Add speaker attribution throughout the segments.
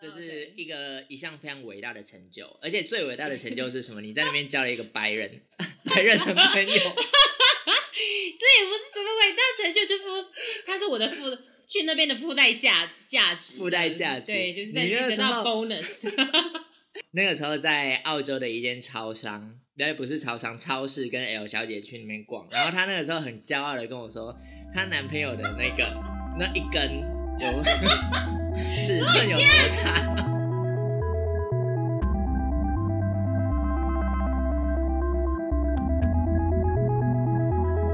Speaker 1: 这是一个一项非常伟大的成就，而且最伟大的成就是什么？你在那边交了一个白人，白人的朋友。这也
Speaker 2: 不是什么伟大成就，就附，他是我的附，去那边的附带价价值，
Speaker 1: 附带价值，
Speaker 2: 对，就是在得到 bonus。
Speaker 1: 那个时候在澳洲的一间超商，对，不是超商，超市，跟 L 小姐去那边逛，然后她那个时候很骄傲的跟我说，她男朋友的那个那一根有尺寸有多大。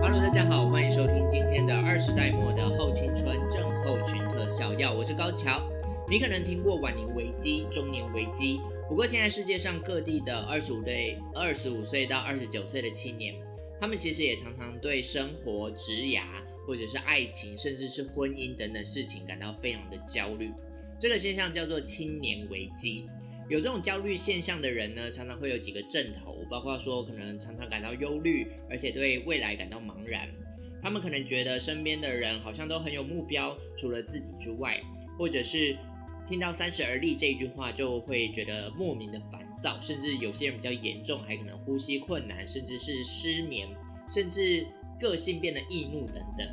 Speaker 1: Hello，大家好，欢迎收听今天的二十代末的后青春症候群特效药，我是高桥。你可能听过晚年危机、中年危机。不过，现在世界上各地的二十五岁、二十五岁到二十九岁的青年，他们其实也常常对生活、职涯，或者是爱情，甚至是婚姻等等事情感到非常的焦虑。这个现象叫做青年危机。有这种焦虑现象的人呢，常常会有几个症头，包括说可能常常感到忧虑，而且对未来感到茫然。他们可能觉得身边的人好像都很有目标，除了自己之外，或者是。听到“三十而立”这一句话，就会觉得莫名的烦躁，甚至有些人比较严重，还可能呼吸困难，甚至是失眠，甚至个性变得易怒等等。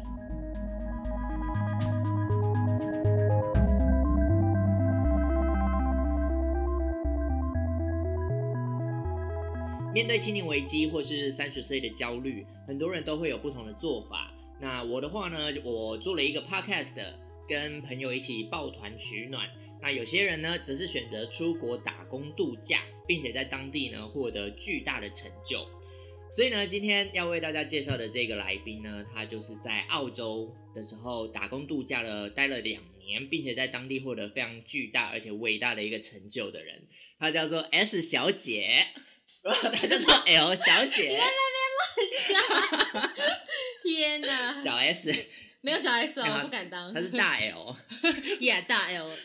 Speaker 1: 面对青年危机或是三十岁的焦虑，很多人都会有不同的做法。那我的话呢，我做了一个 podcast，跟朋友一起抱团取暖。那有些人呢，则是选择出国打工度假，并且在当地呢获得巨大的成就。所以呢，今天要为大家介绍的这个来宾呢，他就是在澳洲的时候打工度假了，待了两年，并且在当地获得非常巨大而且伟大的一个成就的人。他叫做 S 小姐，他叫做 L 小姐。
Speaker 2: 你在那边乱讲！天哪，
Speaker 1: 小 S。
Speaker 2: 没有小 S 哦，不敢当。
Speaker 1: 他是大 L，Yeah，
Speaker 2: 大 L，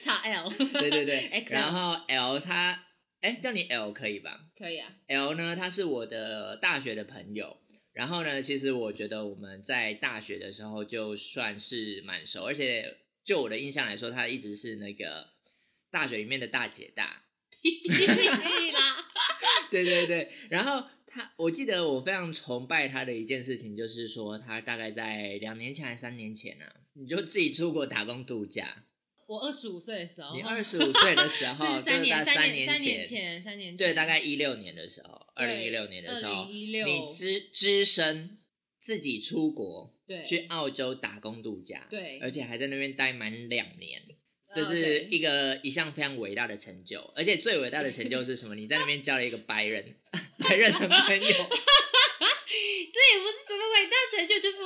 Speaker 2: 叉 L。
Speaker 1: 对对对，然后 L 他，哎，叫你 L 可以吧？
Speaker 2: 可以啊。
Speaker 1: L 呢，他是我的大学的朋友，然后呢，其实我觉得我们在大学的时候就算是蛮熟，而且就我的印象来说，他一直是那个大学里面的大姐大。对对对，然后。他，我记得我非常崇拜他的一件事情，就是说他大概在两年前还是三年前呢，你就自己出国打工度假。
Speaker 2: 我二十五岁的时候，
Speaker 1: 你二十五岁的时候，
Speaker 2: 三年三
Speaker 1: 年
Speaker 2: 前，三年前，
Speaker 1: 对，大概一六年的时候，二零一六年的时候，你只只身自己出国，
Speaker 2: 对，
Speaker 1: 去澳洲打工度假，
Speaker 2: 对，
Speaker 1: 而且还在那边待满两年。这是一个一项非常伟大的成就，而且最伟大的成就是什么？你在那边交了一个白人，白人的朋友。这也不
Speaker 2: 是什么伟大成就，就附，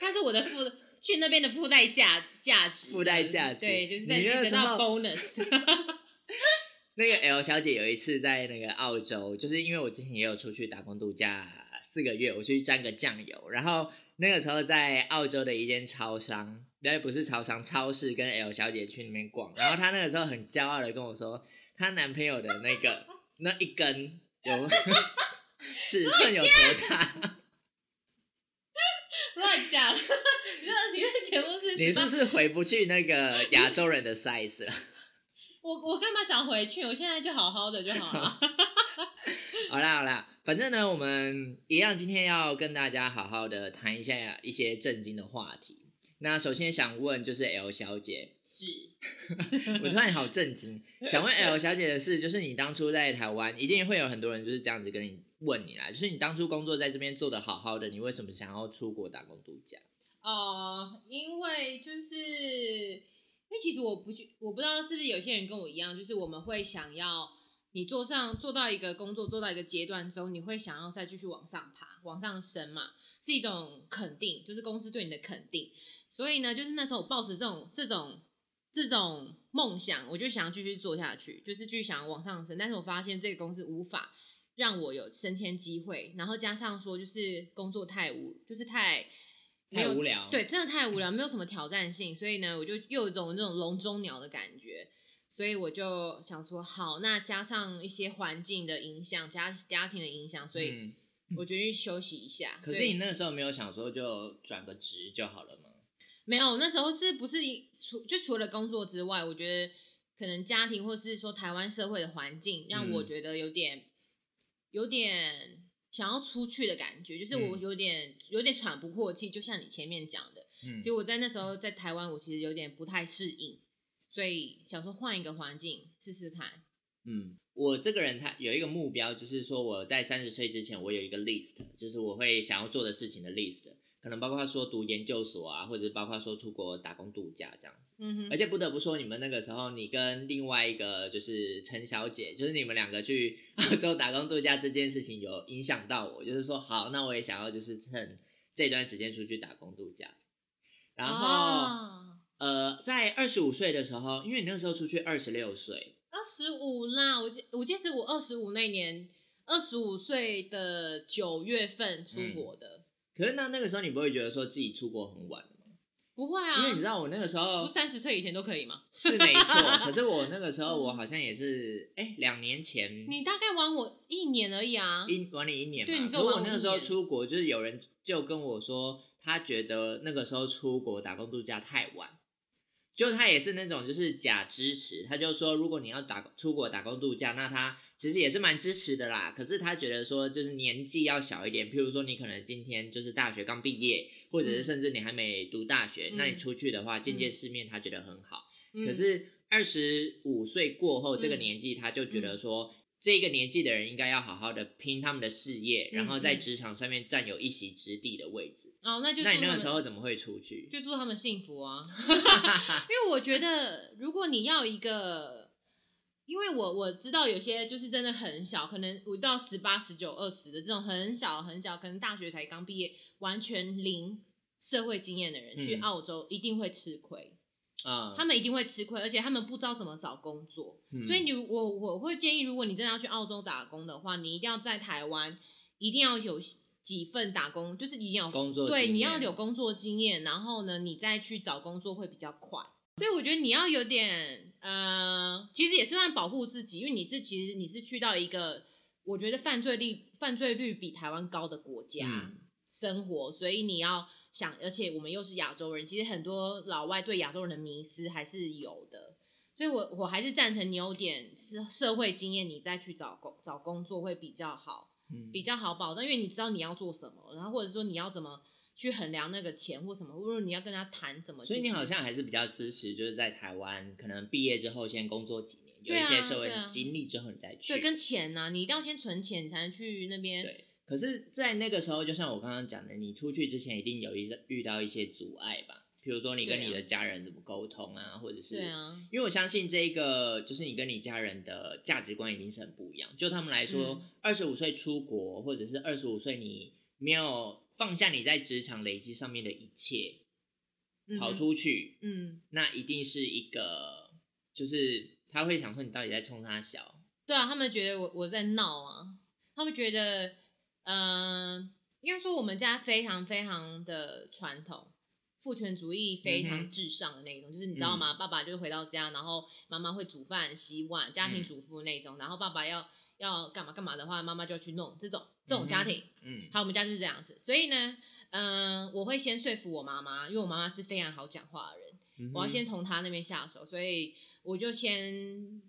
Speaker 2: 他是我的附，去那边的附带价价值，
Speaker 1: 附带价值，
Speaker 2: 对，就是在得到 bonus。
Speaker 1: 那个 L 小姐有一次在那个澳洲，就是因为我之前也有出去打工度假四个月，我去沾个酱油，然后。那个时候在澳洲的一间超商，对，不是超商，超市，跟 L 小姐去那边逛，然后她那个时候很骄傲的跟我说，她男朋友的那个那一根有 尺寸有多大？
Speaker 2: 乱讲！你说你这节目是？
Speaker 1: 你是不是回不去那个亚洲人的 size 了？
Speaker 2: 我我干嘛想回去？我现在就好好的就好了。
Speaker 1: 好啦好啦，反正呢，我们一样今天要跟大家好好的谈一下一些震惊的话题。那首先想问就是 L 小姐，
Speaker 2: 是，
Speaker 1: 我突然好震惊，想问 L 小姐的事，就是你当初在台湾，一定会有很多人就是这样子跟你问你啦，就是你当初工作在这边做的好好的，你为什么想要出国打工度假？
Speaker 2: 哦，因为就是，因为其实我不去，我不知道是不是有些人跟我一样，就是我们会想要。你做上做到一个工作，做到一个阶段之后，你会想要再继续往上爬、往上升嘛？是一种肯定，就是公司对你的肯定。所以呢，就是那时候我抱持这种、这种、这种梦想，我就想要继续做下去，就是继续想要往上升。但是我发现这个公司无法让我有升迁机会，然后加上说就是工作太无，就是太
Speaker 1: 太无聊，
Speaker 2: 对，真的太无聊，没有什么挑战性。所以呢，我就又有一种那种笼中鸟的感觉。所以我就想说，好，那加上一些环境的影响，家家庭的影响，所以我决定休息一下。
Speaker 1: 可是你那个时候没有想说就转个职就好了吗？
Speaker 2: 没有，那时候是不是除就除了工作之外，我觉得可能家庭或是说台湾社会的环境，让我
Speaker 1: 嗯
Speaker 2: 觉得有点有点想要出去的感觉，就是我
Speaker 1: 嗯。
Speaker 2: 有点有点喘不过气，就像你前面讲的，
Speaker 1: 嗯。
Speaker 2: 其实我在那时候在台湾，我其实有点不太适应，所以想说换一个环境试试看。
Speaker 1: 嗯，我这个人他有一个目标，就是说我在三十岁之前，我有一个 list，就是我会想要做的事情的 list，可能包括说读研究所啊，或者包括说出国打工度假这样子。
Speaker 2: 嗯哼，
Speaker 1: 而且不得不说，你们那个时候，你跟另外一个就是陈小姐，就是你们两个去澳洲打工度假这件事情，有影响到我，就是说好，那我也想要就是趁这段时间出去打工度假。然后、
Speaker 2: 哦
Speaker 1: 呃，在二十五岁的时候，因为你那个时候出去二十六岁，
Speaker 2: 二十五啦，我记我记得是我二十五那年，二十五岁的九月份出国的，
Speaker 1: 可是那那个时候你不会觉得说自己出国很晚吗？
Speaker 2: 不会啊，
Speaker 1: 因为你知道我那个时候
Speaker 2: 三十岁以前都可以吗？
Speaker 1: 是没错，可是我那个时候我好像也是，哎，两年前
Speaker 2: 你大概玩我一年而已啊，
Speaker 1: 一晚你一年嘛。
Speaker 2: 对你只有
Speaker 1: 可是我那个时候出国，就是有人就跟我说，他觉得那个时候出国打工度假太晚。就他也是那种就是假支持，他就说如果你要打出国打工度假，那他其实也是蛮支持的啦。可是他觉得说就是年纪要小一点，譬如说你可能今天就是大学刚毕业，或者是
Speaker 2: 嗯
Speaker 1: 甚至你还没读大学，那你
Speaker 2: 嗯
Speaker 1: 出去的话见见世面，他觉得很好。
Speaker 2: 嗯
Speaker 1: 可是二十五岁过后这个
Speaker 2: 嗯
Speaker 1: 年纪，他就觉得说，这个年纪的人应该要好好的拼他们的事业，然后在
Speaker 2: 嗯
Speaker 1: 职场上面占有一席之地的位置。
Speaker 2: 哦，那就
Speaker 1: 那你那个时候怎么会出去？
Speaker 2: 就祝他们幸福啊！因为我觉得，如果你要一个，因为我我知道有些就是真的很小，可能五到十八、十九、二十的这种很小很小，可能大学才刚毕业，完全零社会经验的人、去
Speaker 1: 嗯
Speaker 2: 澳洲一定会吃亏，
Speaker 1: 啊、
Speaker 2: 他们一定会吃亏，而且他们不知道怎么找工作。
Speaker 1: 嗯
Speaker 2: 所以你我我会建议，如果你真的要去澳洲打工的话，你一定要在台湾一定要有几份打工，就是一定要
Speaker 1: 工作
Speaker 2: 对，你要有工作经验，然后呢，你再去找工作会比较快。所以我觉得你要有点呃，其实也是算保护自己，因为你是其实你是去到一个我觉得犯罪率犯罪率比台湾高的国家、
Speaker 1: 嗯
Speaker 2: 生活，所以你要想，而且我们又是亚洲人，其实很多老外对亚洲人的迷思还是有的。所以我我还是赞成你有点社社会经验，你再去找工找工作会比较好。
Speaker 1: 嗯
Speaker 2: 比较好保障，因为你知道你要做什么，然后或者说你要怎么去衡量那个钱或什么，或者你要跟他谈什么。
Speaker 1: 所以你好像还是比较支持，就是在台湾可能毕业之后先工作几年，有一些社会经历之后你再去。
Speaker 2: 对跟钱呐、你一定要先存钱，你才能去那边。
Speaker 1: 对，可是，在那个时候，就像我刚刚讲的，你出去之前一定有一遇到一些阻碍吧？比如说你跟你的家人怎么沟通啊，或者是
Speaker 2: 对啊，
Speaker 1: 因为我相信这个就是你跟你家人的价值观一定是很不一样。就他们来说
Speaker 2: 嗯，
Speaker 1: 二十五岁出国，或者是二十五岁你没有放下你在职场累积上面的一切，跑出去，
Speaker 2: 嗯，
Speaker 1: 那一定是一个，就是他会想说你到底在冲他笑。
Speaker 2: 对啊，他们觉得我我在闹啊，他们觉得，嗯、应该说我们家非常非常的传统。父权主义非常至上的那一种，就是你知道吗？爸爸就是回到家，然后妈妈会煮饭、洗碗，家庭
Speaker 1: 嗯
Speaker 2: 主妇那种。然后爸爸要要干嘛干嘛的话，妈妈就要去弄这种这种家庭。
Speaker 1: 嗯
Speaker 2: 好，我们家就是这样子。所以呢，嗯、我会先说服我妈妈，因为我妈妈是非常好讲话的人，
Speaker 1: 嗯，
Speaker 2: 我要先从她那边下手。所以我就先，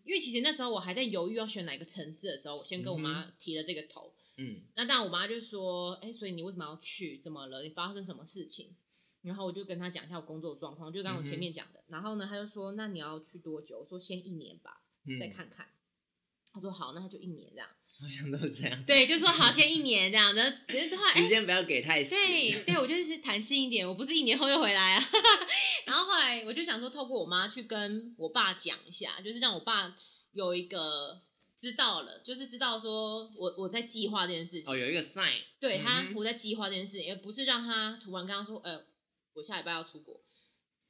Speaker 2: 因为其实那时候我还在犹豫要选哪个城市的时候，我先跟我妈提了这个头。
Speaker 1: 嗯
Speaker 2: 那当然，我妈就说：“哎、所以你为什么要去？怎么了？你发生什么事情？”然后我就跟她讲一下我工作状况，就刚刚我前面讲的。然后呢，她就说：“那你要去多久？”我说：“先一年吧，
Speaker 1: 嗯
Speaker 2: 再看看。她说：“好，那他就一年这样。
Speaker 1: 好像都是这样。
Speaker 2: 对，就说好，先一年这样子。只是后来，哎
Speaker 1: 时间不要给太死。
Speaker 2: 对对，我就是弹性一点，我不是一年后就回来啊。然后后来我就想说，透过我妈去跟我爸讲一下，就是让我爸有一个知道了，就是知道说我我在计划这件事情。
Speaker 1: 哦，有一个 sign。
Speaker 2: 对他，我在计划这件事情，而不是让他突然跟他说，呃，我下礼拜要出国，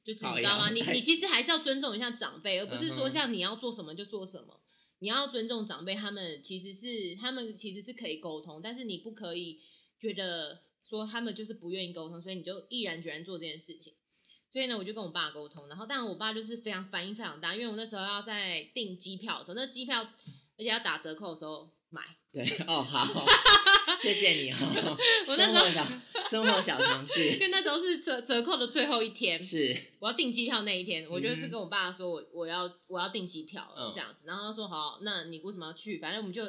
Speaker 2: 就是你知道吗？你你其实还是要尊重一下长辈，而不是说像你要做什么就做什么。你要尊重长辈，他们其实是他们其实是可以沟通，但是你不可以觉得说他们就是不愿意沟通，所以你就毅然决然做这件事情。所以呢，我就跟我爸沟通，然后但我爸就是非常反应非常大，因为我那时候要在订机票的时候，那机票而且要打折扣的时候，买。
Speaker 1: 对哦，好，谢谢你哦。
Speaker 2: 我那时候
Speaker 1: 生活小生活小常
Speaker 2: 因
Speaker 1: 识
Speaker 2: 为那时候是折折扣的最后一天，
Speaker 1: 是
Speaker 2: 我要订机票那一天，我就是
Speaker 1: 嗯哼
Speaker 2: 跟我爸说我我要我要订机票了
Speaker 1: 嗯
Speaker 2: 这样子，然后他说好，那你为什么要去？反正我们就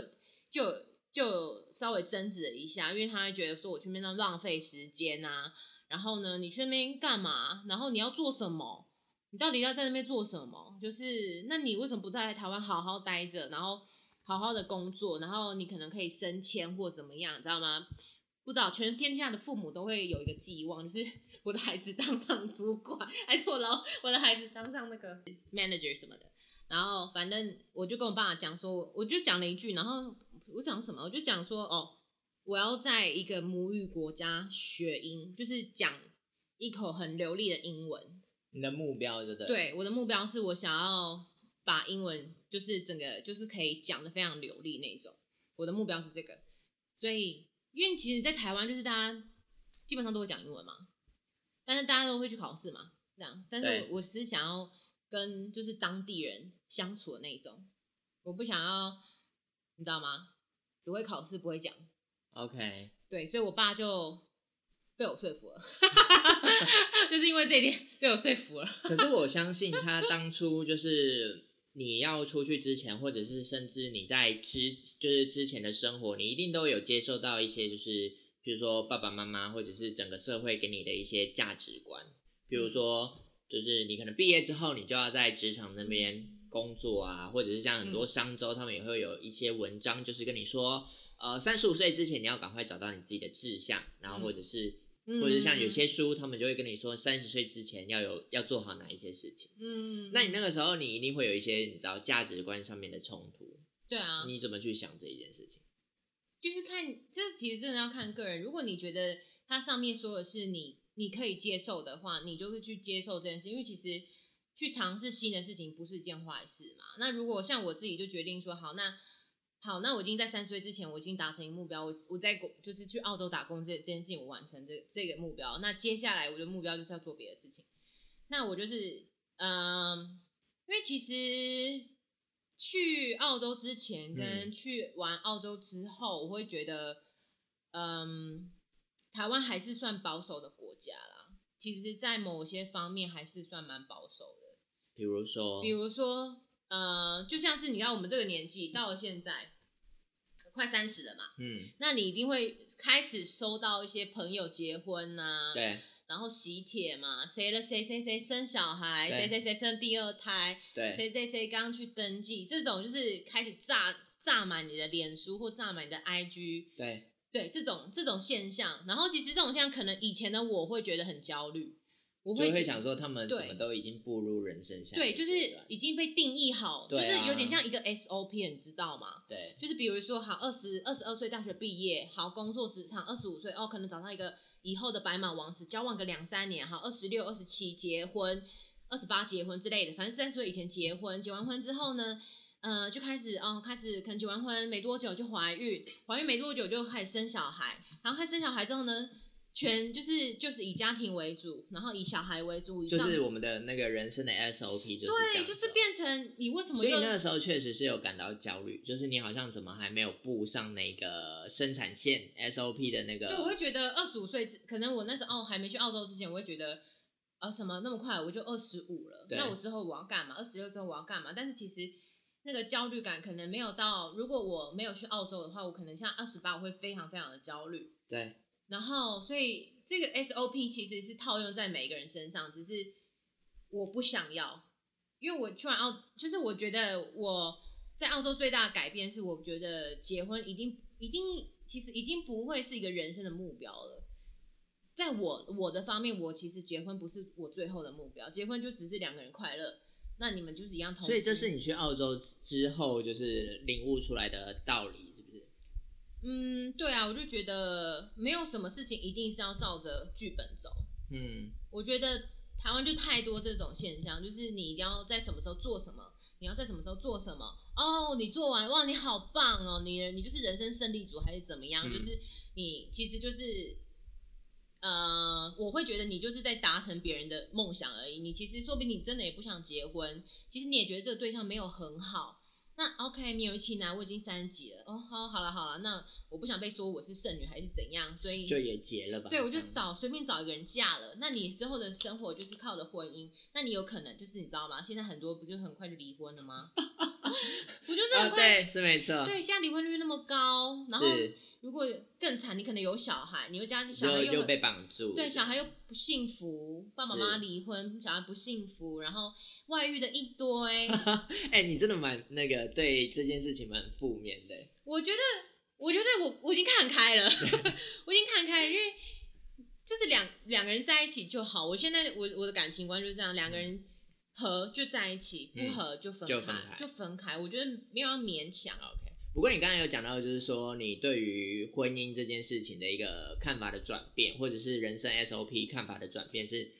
Speaker 2: 就就稍微争执了一下，因为他会觉得说我去那边浪费时间啊，然后呢，你去那边干嘛？然后你要做什么？你到底要在那边做什么？就是那你为什么不在台湾好好待着，然后好好的工作，然后你可能可以升迁或怎么样，你知道吗？不知道，全天下的父母都会有一个寄望，就是 我的孩子当上主管，还是我老我的孩子当上那个 manager 什么的。然后反正我就跟我爸讲说，我就讲了一句，然后我讲什么？我就讲说，哦，我要在一个母语国家学英，就是讲一口很流利的英文。
Speaker 1: 你的目标，对不对？，
Speaker 2: 对，我的目标是我想要把英文就是整个就是可以讲的非常流利那种。我的目标是这个，所以因为其实，在台湾就是大家基本上都会讲英文嘛，但是大家都会去考试嘛，这样。但是我我是想要跟就是当地人相处的那一种，我不想要，你知道吗？只会考试不会讲
Speaker 1: ，OK，
Speaker 2: 对，所以我爸就被我说服了，就是因为这一点被我说服了。
Speaker 1: 可是我相信他当初就是你要出去之前，或者是甚至你在之就是之前的生活，你一定都有接受到一些就是比如说爸爸妈妈或者是整个社会给你的一些价值观，比如说就是你可能毕业之后，你就要在职场那边工作啊，或者是像很多商周他们也会有一些文章，就是跟你说，呃，三十五岁之前你要赶快找到你自己的志向，然后或者是。或者像有些书，他们就会跟你说，三十岁之前要有要做好哪一些事情。
Speaker 2: 嗯，
Speaker 1: 那你那个时候，你一定会有一些你知道价值观上面的冲突，
Speaker 2: 对啊，
Speaker 1: 你怎么去想这一件事情？
Speaker 2: 就是看这其实真的要看个人。如果你觉得它上面说的是你你可以接受的话，你就会去接受这件事，因为其实去尝试新的事情不是一件坏事嘛。那如果像我自己就决定说，好，那好，那我已经在三十岁之前，我已经达成一个目标，我我在国就是去澳洲打工这这件事情，我完成这这个目标。那接下来我的目标就是要做别的事情。那我就是嗯，因为其实去澳洲之前跟
Speaker 1: 嗯
Speaker 2: 去玩澳洲之后，我会觉得，嗯，台湾还是算保守的国家啦。其实，在某些方面还是算蛮保守的。
Speaker 1: 比如说，
Speaker 2: 比如说，呃，就像是你看我们这个年纪到了现在，快三十了嘛，
Speaker 1: 嗯，
Speaker 2: 那你一定会开始收到一些朋友结婚呐、
Speaker 1: 对。
Speaker 2: 然后喜帖嘛，谁了谁谁谁生小孩，谁谁谁生第二胎，
Speaker 1: 对。
Speaker 2: 谁谁谁刚去登记，这种就是开始炸炸满你的脸书或炸满你的 IG，
Speaker 1: 对，
Speaker 2: 对这种这种现象，然后其实这种现象可能以前的我会觉得很焦虑，我
Speaker 1: 就
Speaker 2: 会
Speaker 1: 想说他们怎么都已经步入人生下一
Speaker 2: 对，就是已经被定义好，就是有点像一个 SOP，你知道吗？
Speaker 1: 对
Speaker 2: 就是比如说，好，二十二十二岁大学毕业，好工作职场，二十五岁哦，可能找到一个以后的白马王子，交往个两三年，好，二十六、二十七结婚，二十八结婚之类的，反正三十岁以前结婚，结完婚之后呢，呃，就开始哦，开始可能结完婚没多久就怀孕，怀孕没多久就开始生小孩，然后开始生小孩之后呢，全就是就是以家庭为主，然后以小孩为主，以
Speaker 1: 就是我们的那个人生的 SOP 就是这
Speaker 2: 对，就是变成你为什么
Speaker 1: 所以那个时候确实是有感到焦虑，就是你好像怎么还没有步上那个生产线 SOP 的那个，
Speaker 2: 对，我会觉得二十五岁之，可能我那时候哦还没去澳洲之前，我会觉得，啊怎么那么快我就二十五了？那我之后我要干嘛？二十六之后我要干嘛？但是其实那个焦虑感可能没有到，如果我没有去澳洲的话，我可能像二十八我会非常非常的焦虑。
Speaker 1: 对
Speaker 2: 然后，所以这个 SOP 其实是套用在每一个人身上，只是我不想要，因为我去完澳，就是我觉得我在澳洲最大的改变是，我觉得结婚一定一定其实已经不会是一个人生的目标了。在我我的方面，我其实结婚不是我最后的目标，结婚就只是两个人快乐。那你们就是一样同，
Speaker 1: 所以这是你去澳洲之后就是领悟出来的道理？
Speaker 2: 嗯，对啊，我就觉得没有什么事情一定是要照着剧本走。
Speaker 1: 嗯，
Speaker 2: 我觉得台湾就太多这种现象，就是你一定要在什么时候做什么，你要在什么时候做什么。哦，你做完哇，你好棒哦，你你就是人生胜利组还是怎么样？
Speaker 1: 嗯
Speaker 2: 就是你其实就是。呃，我会觉得你就是在达成别人的梦想而已。你其实说不定你真的也不想结婚，其实你也觉得这个对象没有很好。那 OK，没有期男，我已经三十几了，哦，好，好了，好了，那我不想被说我是剩女还是怎样，所以
Speaker 1: 就也结了吧。
Speaker 2: 对，我就找随便找一个人嫁了。那你之后的生活就是靠的婚姻，那你有可能就是你知道吗？现在很多不就很快就离婚了吗？不就是
Speaker 1: 啊，
Speaker 2: 很快？
Speaker 1: 对，是没错，
Speaker 2: 对，现在离婚率那么高，然后
Speaker 1: 是
Speaker 2: 如果更惨，你可能有小孩，你又家小孩又
Speaker 1: 被绑住，
Speaker 2: 对，小孩又不幸福，爸爸妈妈离婚，小孩不幸福，然后外遇的一堆。
Speaker 1: 哎、你真的蛮那个对这件事情蛮负面的。
Speaker 2: 我觉得，我觉得我我已经看开了，我已经看开了，因为就是两两个人在一起就好。我现在我我的感情观就是这样，两个人合就在一起，不
Speaker 1: 嗯
Speaker 2: 合就分开，
Speaker 1: 就分开
Speaker 2: 就分开。我觉得没有要勉强。
Speaker 1: 不过你刚才有讲到，就是说你对于婚姻这件事情的一个看法的转变，或者是人生 SOP 看法的转变，是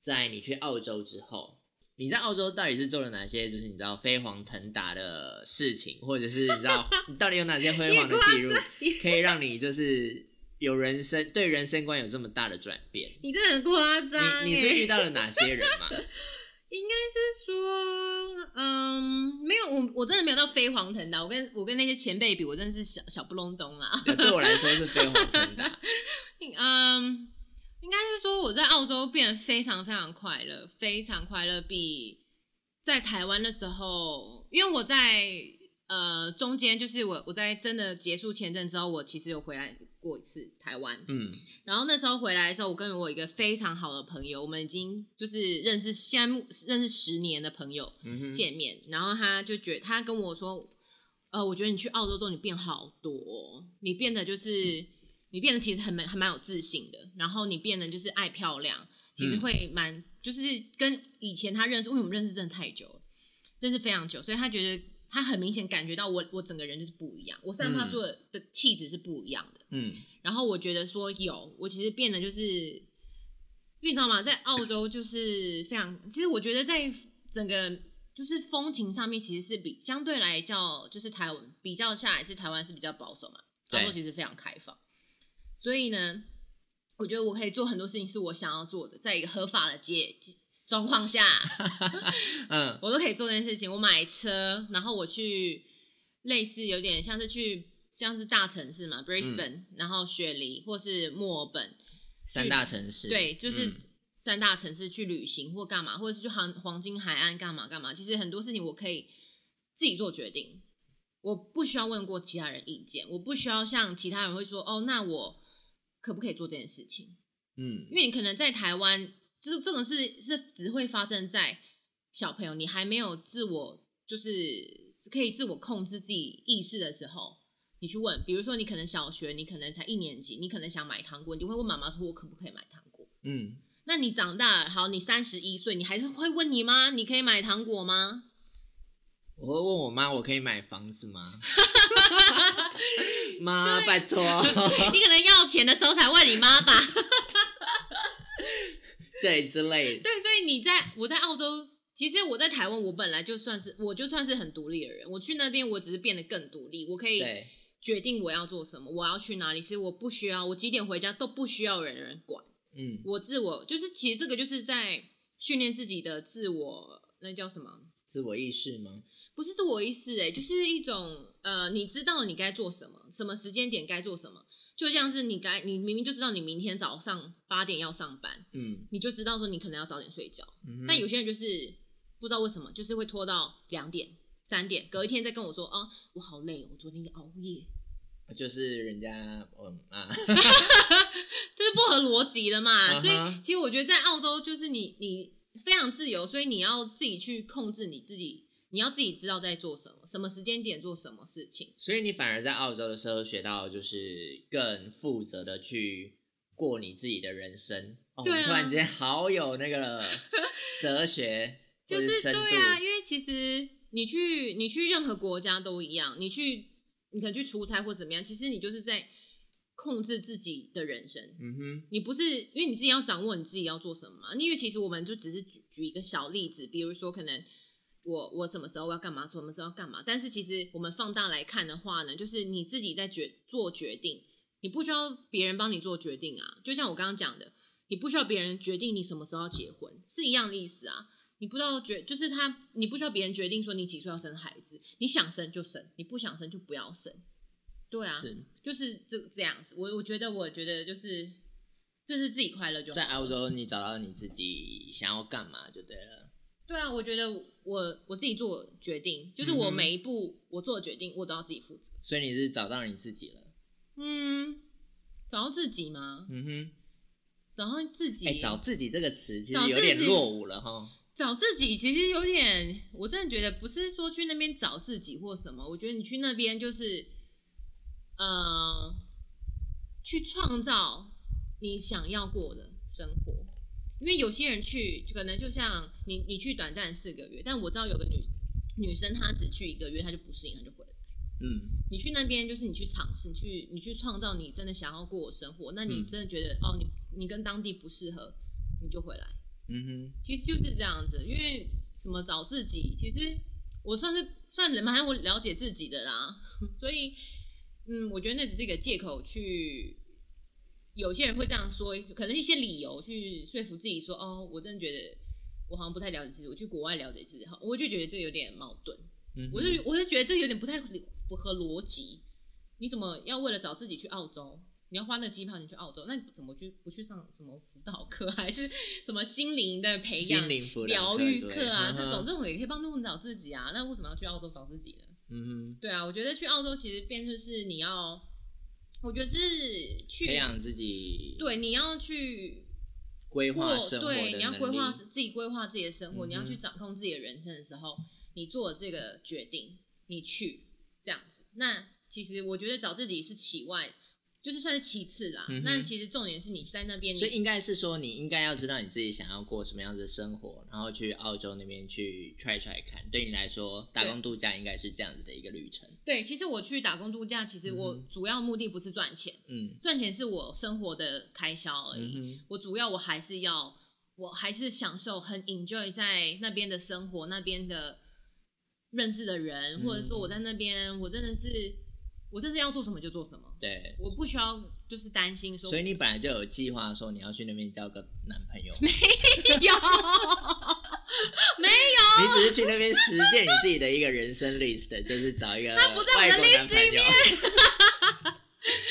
Speaker 1: 在你去澳洲之后。你在澳洲到底是做了哪些，就是你知道飞黄腾达的事情，或者是你知道你 到底有哪些辉煌的记录，可以让你就是有人生对人生观有这么大的转变？
Speaker 2: 你真的很夸张
Speaker 1: 你你是遇到了哪些人吗？
Speaker 2: 应该是说，嗯，没有，我我真的没有到飞黄腾达。我跟我跟那些前辈比，我真的是小小不隆咚 啦。
Speaker 1: 对对我来说是飞黄腾达。
Speaker 2: 嗯，应该是说我在澳洲变得非常非常快乐，非常快乐，比在台湾的时候，因为我在呃中间就是我我在真的结束签证之后，我其实有回来过一次台湾，
Speaker 1: 嗯，
Speaker 2: 然后那时候回来的时候，我跟我一个非常好的朋友，我们已经就是认识现在目认识十年的朋友见面，然后他就觉他跟我说，呃，我觉得你去澳洲之后你变好多哦、你变得就是你变得其实很蛮还蛮有自信的，然后你变得就是爱漂亮，其实
Speaker 1: 嗯。
Speaker 2: 会蛮就是跟以前他认识，因为我们认识真的太久了，认识非常久，所以他觉得他很明显感觉到我我整个人就是不一样，我散发出的的气质是不一样的。
Speaker 1: 嗯。
Speaker 2: 然后我觉得说有，我其实变得就是，因为你知道吗，在澳洲就是非常，其实我觉得在整个就是风情上面，其实是比相对来较就是台湾比较下来是台湾是比较保守嘛，
Speaker 1: 对。
Speaker 2: 澳洲其实非常开放，所以呢，我觉得我可以做很多事情是我想要做的，在一个合法的阶状况下，
Speaker 1: 嗯
Speaker 2: 我都可以做这件事情。我买车，然后我去类似有点像是去像是大城市嘛，Brisbane，、然后雪梨或是墨尔本
Speaker 1: 三大城市，
Speaker 2: 对，就是
Speaker 1: 嗯
Speaker 2: 三大城市去旅行或干嘛，或者是去黄黄金海岸干嘛干嘛。其实很多事情我可以自己做决定，我不需要问过其他人意见，我不需要像其他人会说哦，那我可不可以做这件事情？
Speaker 1: 嗯
Speaker 2: 因为你可能在台湾，就是这种事是只会发生在小朋友，你还没有自我就是可以自我控制自己意识的时候，你去问，比如说你可能小学，你可能才一年级，你可能想买糖果，你就会问妈妈说，我可不可以买糖果？
Speaker 1: 嗯，
Speaker 2: 那你长大，好，你三十一岁，你还是会问你妈，你可以买糖果吗？
Speaker 1: 我会问我妈，我可以买房子吗？妈，拜托，
Speaker 2: 你可能要钱的时候才问你妈吧。
Speaker 1: 对之类的，
Speaker 2: 对，所以你在我在澳洲，其实我在台湾，我本来就算是我就算是很独立的人。我去那边，我只是变得更独立，我可以
Speaker 1: 对，
Speaker 2: 决定我要做什么，我要去哪里。其实我不需要，我几点回家都不需要人人管。
Speaker 1: 嗯，
Speaker 2: 我自我就是，其实这个就是在训练自己的自我，那叫什么？
Speaker 1: 自我意识吗？
Speaker 2: 不是自我意识、欸，就是一种呃，你知道你该做什么，什么时间点该做什么，就像是你该，你明明就知道你明天早上八点要上班，
Speaker 1: 嗯，
Speaker 2: 你就知道说你可能要早点睡觉。
Speaker 1: 嗯
Speaker 2: 但有些人就是不知道为什么，就是会拖到两点、三点，隔一天再跟我说啊，我好累，我昨天熬夜，
Speaker 1: 就是人家，嗯啊，
Speaker 2: 这是不合逻辑的嘛。所以其实我觉得在澳洲就是你你非常自由，所以你要自己去控制你自己，你要自己知道在做什么，什么时间点做什么事情。
Speaker 1: 所以你反而在澳洲的时候学到，就是更负责的去过你自己的人生。哦，
Speaker 2: 对啊
Speaker 1: 突然间好有那个 哲学
Speaker 2: 就是对啊，因为其实你去你去任何国家都一样，你去你可能去出差或怎么样，其实你就是在控制自己的人生。
Speaker 1: 嗯哼，
Speaker 2: 你不是因为你自己要掌握你自己要做什么嘛？因为其实我们就只是举举一个小例子，比如说可能我我什么时候要干嘛，什么时候要干嘛，但是其实我们放大来看的话呢，就是你自己在决做决定，你不需要别人帮你做决定啊。就像我刚刚讲的，你不需要别人决定你什么时候要结婚，是一样的意思啊。你不知道决，就是他，你不需要别人决定说你几岁要生孩子，你想生就生，你不想生就不要生。对啊，
Speaker 1: 是
Speaker 2: 就是这这样子。我我觉得，我觉得就是这是自己快乐就好
Speaker 1: 在澳洲你找到你自己想要干嘛就对了。
Speaker 2: 对啊，我觉得我我自己做决定，就是我每一步我做的决定，我都要自己负责。
Speaker 1: 所以你是找到你自己了。
Speaker 2: 嗯，找到自己吗？
Speaker 1: 嗯哼，
Speaker 2: 找到自己，
Speaker 1: 哎、找自己这个词其实有点
Speaker 2: 己
Speaker 1: 落伍了哈。
Speaker 2: 找自己其实有点，我真的觉得不是说去那边找自己或什么，我觉得你去那边就是，呃，去创造你想要过的生活。因为有些人去，可能就像你，你去短暂四个月，但我知道有个女女生，她只去一个月，她就不适应，她就回来。
Speaker 1: 嗯，
Speaker 2: 你去那边就是你去尝试，你去你去创造你真的想要过的生活。那你
Speaker 1: 嗯
Speaker 2: 真的觉得、哦，你你跟当地不适合，你就回来。
Speaker 1: 嗯哼，
Speaker 2: 其实就是这样子，因为什么找自己，其实我算是算人蛮我了解自己的啦，所以嗯，我觉得那只是一个借口去。有些人会这样说，可能一些理由去说服自己说，哦，我真的觉得我好像不太了解自己，我去国外了解自己，好，我就觉得这有点矛盾。
Speaker 1: 嗯，
Speaker 2: 我就我就觉得这有点不太符合逻辑。你怎么要为了找自己去澳洲？你要花那个机票你去澳洲，那你怎么去不去上什么辅导课，还是什么心灵的培养、疗愈课啊？这种这种也可以帮助你找自己啊。那为什么要去澳洲找自己呢？
Speaker 1: 嗯
Speaker 2: 对啊，我觉得去澳洲其实变就是你要，我觉得是，去
Speaker 1: 培养自己，
Speaker 2: 对，你要去
Speaker 1: 规划
Speaker 2: 过
Speaker 1: 生活
Speaker 2: 对，你要规划自己规划自己的生活，你要去掌控自己的人生的时候，你做这个决定，你去这样子。那其实我觉得找自己是起外，就是算是其次啦。
Speaker 1: 嗯
Speaker 2: 那其实重点是你在那边，
Speaker 1: 所以应该是说，你应该要知道你自己想要过什么样子的生活，然后去澳洲那边去 try try 看。对你来说，打工度假应该是这样子的一个旅程。
Speaker 2: 对，其实我去打工度假，其实我主要目的不是赚钱，
Speaker 1: 嗯
Speaker 2: 赚钱是我生活的开销而已。
Speaker 1: 嗯，
Speaker 2: 我主要我还是要，我还是享受很 enjoy 在那边的生活，那边的认识的人，或者说我在那边，我真的是，我真是要做什么就做什么，
Speaker 1: 对。
Speaker 2: 我不需要就是担心说，
Speaker 1: 所以你本来就有计划说你要去那边交个男朋友，没
Speaker 2: 有没有？
Speaker 1: 你只是去那边实践你自己的一个人生 list，就是找一个
Speaker 2: 他不在我的
Speaker 1: 外国男
Speaker 2: list
Speaker 1: 朋友。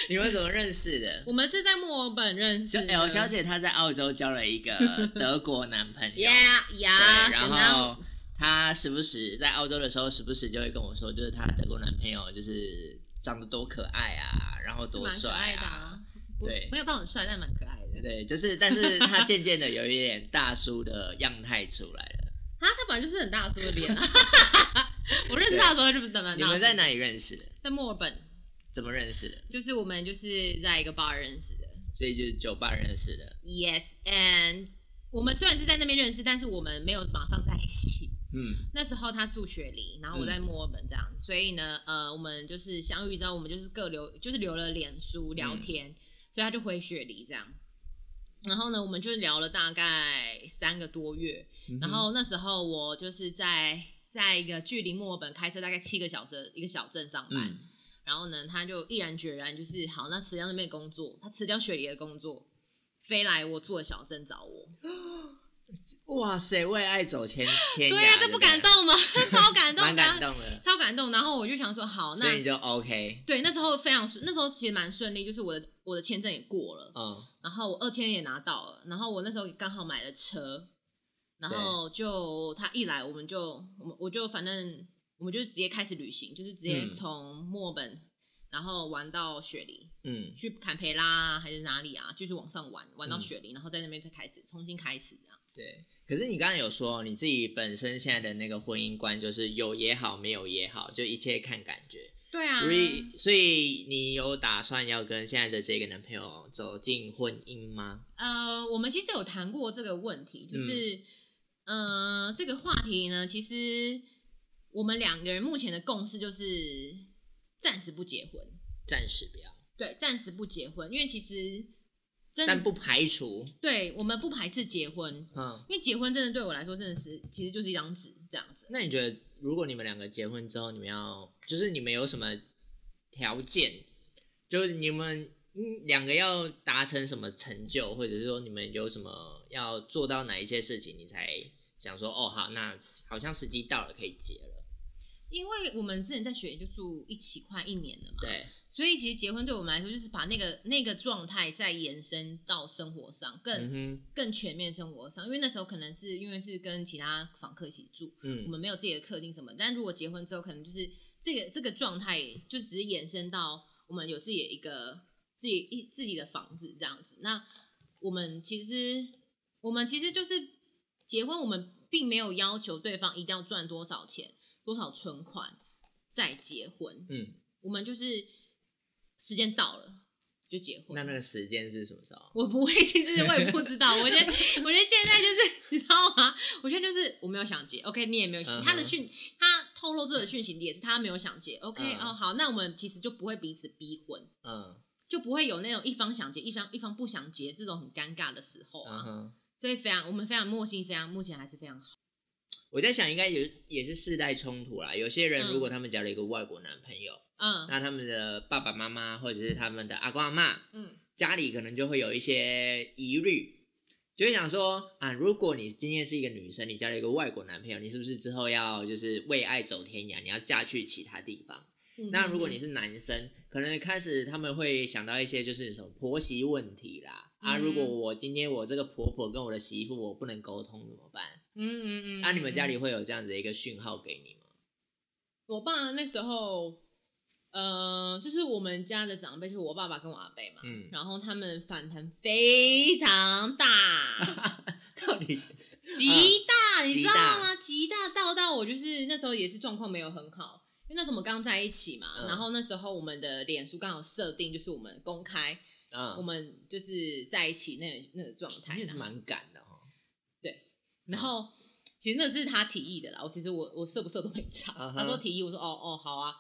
Speaker 1: 你们怎么认识的？
Speaker 2: 我们是在墨尔本认识
Speaker 1: L 小姐她在澳洲交了一个 德国男朋友。
Speaker 2: 呀呀，
Speaker 1: 对，然后她时不时在澳洲的时候，时不时就会跟我说，就是她德国男朋友就是长得多可爱啊，然后多帅
Speaker 2: 啊，不
Speaker 1: 对
Speaker 2: 没有到很帅，但蛮可爱的。
Speaker 1: 对，就是，但是他渐渐的有一点大叔的样态出来了。
Speaker 2: 他他本来就是很大叔的脸啊，我认识他的时候就是蛮大叔。
Speaker 1: 你们在哪里认识的？
Speaker 2: 在墨尔本，
Speaker 1: 怎么认识的？
Speaker 2: 就是我们就是在一个 bar 认识的。
Speaker 1: 所以就是酒吧认识的。
Speaker 2: Yes, and 我们虽然是在那边认识，但是我们没有马上在一起。
Speaker 1: 嗯
Speaker 2: 那时候他住雪梨，然后我在墨尔本这样，所以呢，呃，我们就是相遇之后，我们就是各留，就是留了脸书聊天，所以他就回雪梨这样。然后呢，我们就聊了大概三个多月。
Speaker 1: 嗯
Speaker 2: 然后那时候我就是在在一个距离墨尔本开车大概七个小时的一个小镇上班。
Speaker 1: 嗯
Speaker 2: 然后呢，他就毅然决然就是好，那辞掉那边的工作，他辞掉雪梨的工作，飞来我住的小镇找我。
Speaker 1: 哇塞，为爱走千天涯，
Speaker 2: 对啊，这不感动吗？超感动，
Speaker 1: 蛮感，动的。
Speaker 2: 超感动。然后我就想说，好，那
Speaker 1: 所以你就 OK，
Speaker 2: 对那时候非常顺，那时候其实蛮顺利，就是我的我的签证也过了，
Speaker 1: 嗯
Speaker 2: 然后我二签也拿到了，然后我那时候刚好买了车，然后就他一来，我们就我们我就反正我们就直接开始旅行，就是直接
Speaker 1: 嗯
Speaker 2: 从墨尔本。然后玩到雪梨，
Speaker 1: 嗯
Speaker 2: 去坎培拉啊还是哪里啊，就是往上玩，玩到
Speaker 1: 嗯
Speaker 2: 雪梨，然后在那边再开始重新开始这样。
Speaker 1: 对。可是你刚刚有说你自己本身现在的那个婚姻观就是有也好，没有也好，就一切看感觉。
Speaker 2: 对啊
Speaker 1: 所以所以你有打算要跟现在的这个男朋友走进婚姻吗？
Speaker 2: 呃，我们其实有谈过这个问题，就是，呃，这个话题呢，其实我们两个人目前的共识就是暂时不结婚，
Speaker 1: 暂时不要，
Speaker 2: 对，暂时不结婚，因为其实真的
Speaker 1: 但不排除，
Speaker 2: 对我们不排斥结婚，
Speaker 1: 嗯。
Speaker 2: 因为结婚真的对我来说真的是其实就是一张纸这样子。
Speaker 1: 那你觉得，如果你们两个结婚之后，你们要就是你们有什么条件？就是你们嗯两个要达成什么成就，或者是说你们有什么要做到哪一些事情，你才想说哦好，那好像时机到了可以结了？
Speaker 2: 因为我们之前在雪梨就住一起快一年了嘛，
Speaker 1: 对，
Speaker 2: 所以其实结婚对我们来说，就是把那个那个状态再延伸到生活上，更、
Speaker 1: 嗯，
Speaker 2: 更全面生活上。因为那时候可能是因为是跟其他访客一起住，我
Speaker 1: 嗯
Speaker 2: 们没有自己的客厅什么。但如果结婚之后，可能就是这个这个状态，就只是延伸到我们有自己的一个自己一自己的房子这样子。那我们其实我们其实就是结婚，我们并没有要求对方一定要赚多少钱、多少存款再结婚。
Speaker 1: 嗯，
Speaker 2: 我们就是时间到了就结婚。
Speaker 1: 那那个时间是什么时候？
Speaker 2: 我不会，其实我也不知道。我觉得，我觉得现在就是你知道吗？我觉得就是我没有想结，OK，你也没有想。
Speaker 1: 嗯哼
Speaker 2: 他的讯，他透露这个讯息也是他没有想结，OK，、
Speaker 1: 嗯
Speaker 2: 哦好，那我们其实就不会彼此逼婚，
Speaker 1: 嗯
Speaker 2: 就不会有那种一方想结，一方一方不想结这种很尴尬的时候啊。所以非常，我们非常默契，非常目前还是非常好。
Speaker 1: 我在想应该也也是世代冲突啦。有些人
Speaker 2: 嗯
Speaker 1: 如果他们交了一个外国男朋友，
Speaker 2: 嗯
Speaker 1: 那他们的爸爸妈妈或者是他们的阿公阿妈
Speaker 2: 嗯
Speaker 1: 家里可能就会有一些疑虑，就会想说啊，如果你今天是一个女生，你交了一个外国男朋友，你是不是之后要就是为爱走天涯，你要嫁去其他地方？
Speaker 2: 嗯
Speaker 1: 那如果你是男生，可能开始他们会想到一些就是什么婆媳问题啦。啊，
Speaker 2: 嗯
Speaker 1: 如果我今天我这个婆婆跟我的媳妇我不能沟通怎么办？
Speaker 2: 嗯嗯嗯，
Speaker 1: 那、你们家里
Speaker 2: 嗯
Speaker 1: 会有这样子的一个讯号给你吗？
Speaker 2: 我爸那时候，呃，就是我们家的长辈，就是我爸爸跟我阿伯嘛，
Speaker 1: 嗯，
Speaker 2: 然后他们反弹非常大，
Speaker 1: 到底
Speaker 2: 极大，你知道吗？极大到到我就是那时候也是状况没有很好，因为那时候我们刚在一起嘛，
Speaker 1: 嗯
Speaker 2: 然后那时候我们的脸书刚好设定就是我们公开，
Speaker 1: 嗯，
Speaker 2: 我们就是在一起那个那个状态，
Speaker 1: 你也是蛮赶的哈。
Speaker 2: 然后其实那是他提议的啦，我其实我我设不设都没差。
Speaker 1: 嗯哼
Speaker 2: 他说提议，我说哦哦好啊。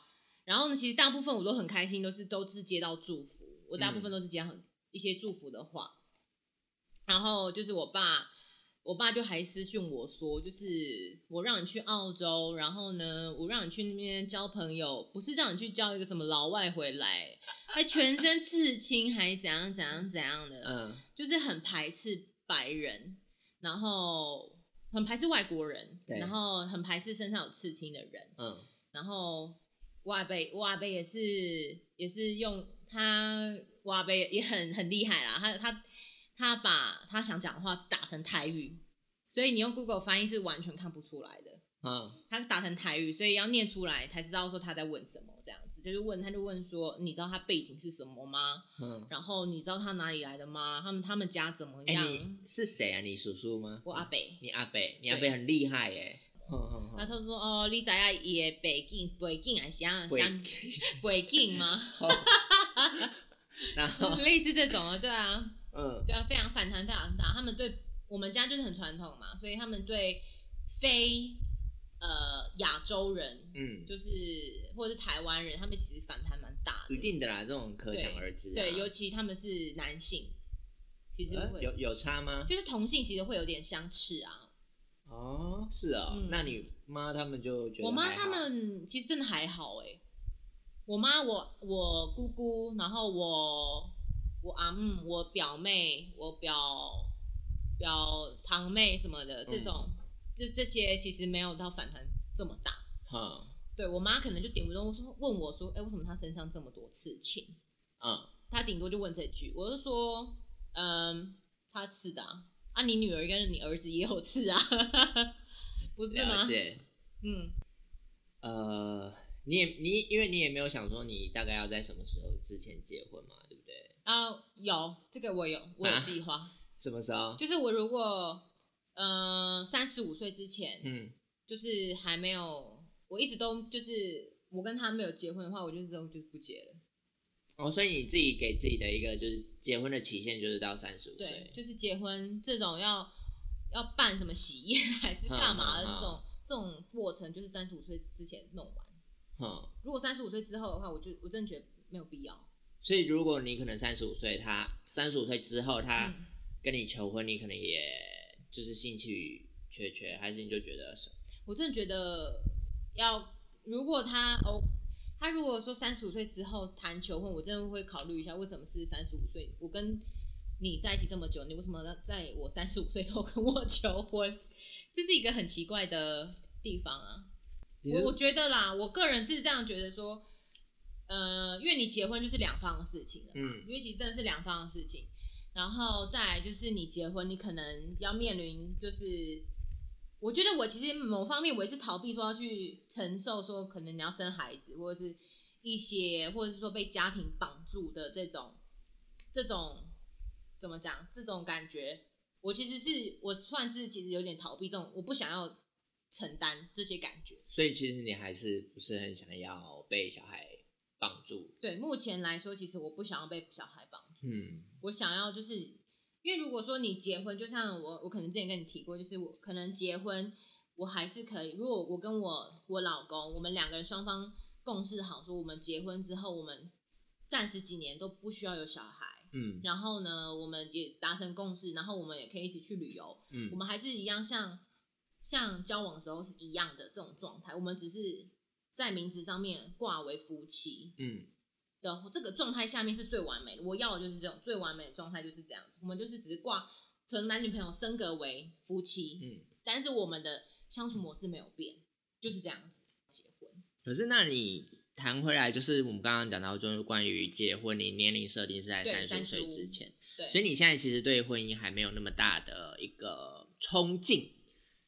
Speaker 2: 然后呢，其实大部分我都很开心，都是都是接到祝福，我大部分都是接到很一些祝福的话。然后就是我爸，我爸就还私讯我说，就是我让你去澳洲，然后呢，我让你去那边交朋友，不是让你去交一个什么老外回来，还全身刺青，还怎样怎样怎样的。
Speaker 1: 嗯
Speaker 2: 就是很排斥白人，然后很排斥外国人，然后很排斥身上有刺青的人，
Speaker 1: 嗯
Speaker 2: 然后我阿贝我阿贝也是也是用他我阿贝也很很厉害啦，他他他把他想讲的话打成台语，所以你用 Google 翻译是完全看不出来的。
Speaker 1: 嗯
Speaker 2: 他打成台语，所以要念出来才知道说他在问什么，这样子就是问他就问说，你知道他背景是什么吗？
Speaker 1: 嗯。
Speaker 2: 然后你知道他哪里来的吗？他们他们家怎么
Speaker 1: 哎、
Speaker 2: 样？
Speaker 1: 你是谁啊？你叔叔吗？
Speaker 2: 我阿北，
Speaker 1: 你阿伯，你阿伯很厉害耶。哼
Speaker 2: 他就说哦，你知影伊的背景背景还是啥
Speaker 1: 背
Speaker 2: 啥背景吗？
Speaker 1: 然后
Speaker 2: 类似这种啊，对啊，
Speaker 1: 嗯
Speaker 2: 对啊，非常反弹非常大。他们对我们家就是很传统嘛，所以他们对非呃亚洲人，
Speaker 1: 嗯，
Speaker 2: 就是或者是台湾人，他们其实反弹蛮大的。
Speaker 1: 一定的啦，这种可想而知、啊。
Speaker 2: 对，尤其他们是男性，其实会、
Speaker 1: 呃有有差吗？
Speaker 2: 就是同性其实会有点相斥啊。
Speaker 1: 哦，是哦，
Speaker 2: 嗯
Speaker 1: 那你妈他们就觉得
Speaker 2: 我妈他们其实真的还好哎、我妈我我姑姑，然后我我阿姆，我表妹，我表表堂妹什么的，这种、这这些其实没有到反弹这么大。
Speaker 1: 哼
Speaker 2: 对我妈可能就顶不动说问我说，哎、为什么她身上这么多刺青？
Speaker 1: 嗯
Speaker 2: 她顶多就问这句，我就说，嗯，她刺的啊，啊，你女儿跟你儿子也有刺啊，不是吗
Speaker 1: 了？解。
Speaker 2: 嗯。
Speaker 1: 呃，你也你因为你也没有想说你大概要在什么时候之前结婚嘛，对不对？
Speaker 2: 啊，有这个我有，我有
Speaker 1: 啊
Speaker 2: 计划，
Speaker 1: 什么时候？
Speaker 2: 就是我如果嗯三十五岁之前，
Speaker 1: 嗯
Speaker 2: 就是还没有，我一直都就是我跟他没有结婚的话，我就是都就不结了。
Speaker 1: 哦，所以你自己给自己的一个就是结婚的期限就是到三十五岁
Speaker 2: 对
Speaker 1: 岁，。
Speaker 2: 就是结婚这种要要办什么喜宴 还是干嘛的
Speaker 1: 嗯嗯嗯
Speaker 2: 这种这种过程，就是三十五岁之前弄完。
Speaker 1: 嗯，
Speaker 2: 如果三十五岁之后的话，我就我真的觉得没有必要。
Speaker 1: 所以如果你可能三十五岁，他三十五岁之后他
Speaker 2: 嗯
Speaker 1: 跟你求婚，你可能也就是兴趣缺缺，还是你就觉得是
Speaker 2: 我真的觉得要，如果他哦，他如果说三十五岁之后谈求婚，我真的会考虑一下，为什么是三十五岁？我跟你在一起这么久，你为什么要在我三十五岁后跟我求婚？这是一个很奇怪的地方啊。我我觉得啦，我个人是这样觉得说，呃，因为你结婚就是两方的事情了嘛，
Speaker 1: 嗯
Speaker 2: 因为其实真的是两方的事情。然后再来就是你结婚，你可能要面临就是，我觉得我其实某方面我也是逃避说要去承受说可能你要生孩子，或者是一些或者是说被家庭绑住的这种这种怎么讲这种感觉，我其实是我算是其实有点逃避这种，我不想要承担这些感觉。
Speaker 1: 所以其实你还是不是很想要被小孩绑住？
Speaker 2: 对，目前来说，其实我不想要被小孩绑住，
Speaker 1: 嗯
Speaker 2: 我想要就是，因为如果说你结婚，就像我，我可能之前跟你提过，就是我可能结婚，我还是可以，如果我跟我我老公，我们两个人双方共识好，说我们结婚之后，我们暂时几年都不需要有小孩，
Speaker 1: 嗯
Speaker 2: 然后呢，我们也达成共识，然后我们也可以一起去旅游，嗯我
Speaker 1: 嗯
Speaker 2: 们还是一样像像交往的时候是一样的这种状态，我们只是在名字上面挂为夫妻
Speaker 1: 嗯
Speaker 2: 的这个状态下面是最完美的。我要的就是这种最完美的状态就是这样子，我们就是只是挂从男女朋友升格为夫妻，
Speaker 1: 嗯。
Speaker 2: 但是我们的相处模式没有变，就是这样子结婚。
Speaker 1: 可是那你谈回来，就是我们刚刚讲到，就是关于结婚，你年龄设定是在三十五岁之前，
Speaker 2: 对，
Speaker 1: 所以你现在其实对婚姻还没有那么大的一个冲劲，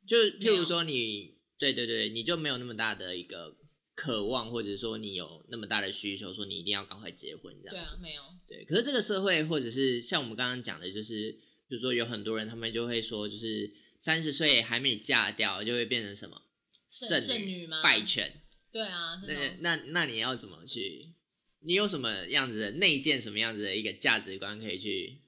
Speaker 1: 就譬如说你，对对对，你就没有那么大的一个渴望，或者说你有那么大的需求，说你一定要赶快结婚这样子。
Speaker 2: 对啊，没有，
Speaker 1: 对，可是这个社会，或者是像我们刚刚讲的，就是比如说有很多人，他们就会说，就是三十岁还没嫁掉，就会变成什么
Speaker 2: 剩
Speaker 1: 剩
Speaker 2: 剩女吗
Speaker 1: 败犬。
Speaker 2: 对啊，
Speaker 1: 那那那你要怎么去？你有什么样子的内建，什么样子的一个价值观可以去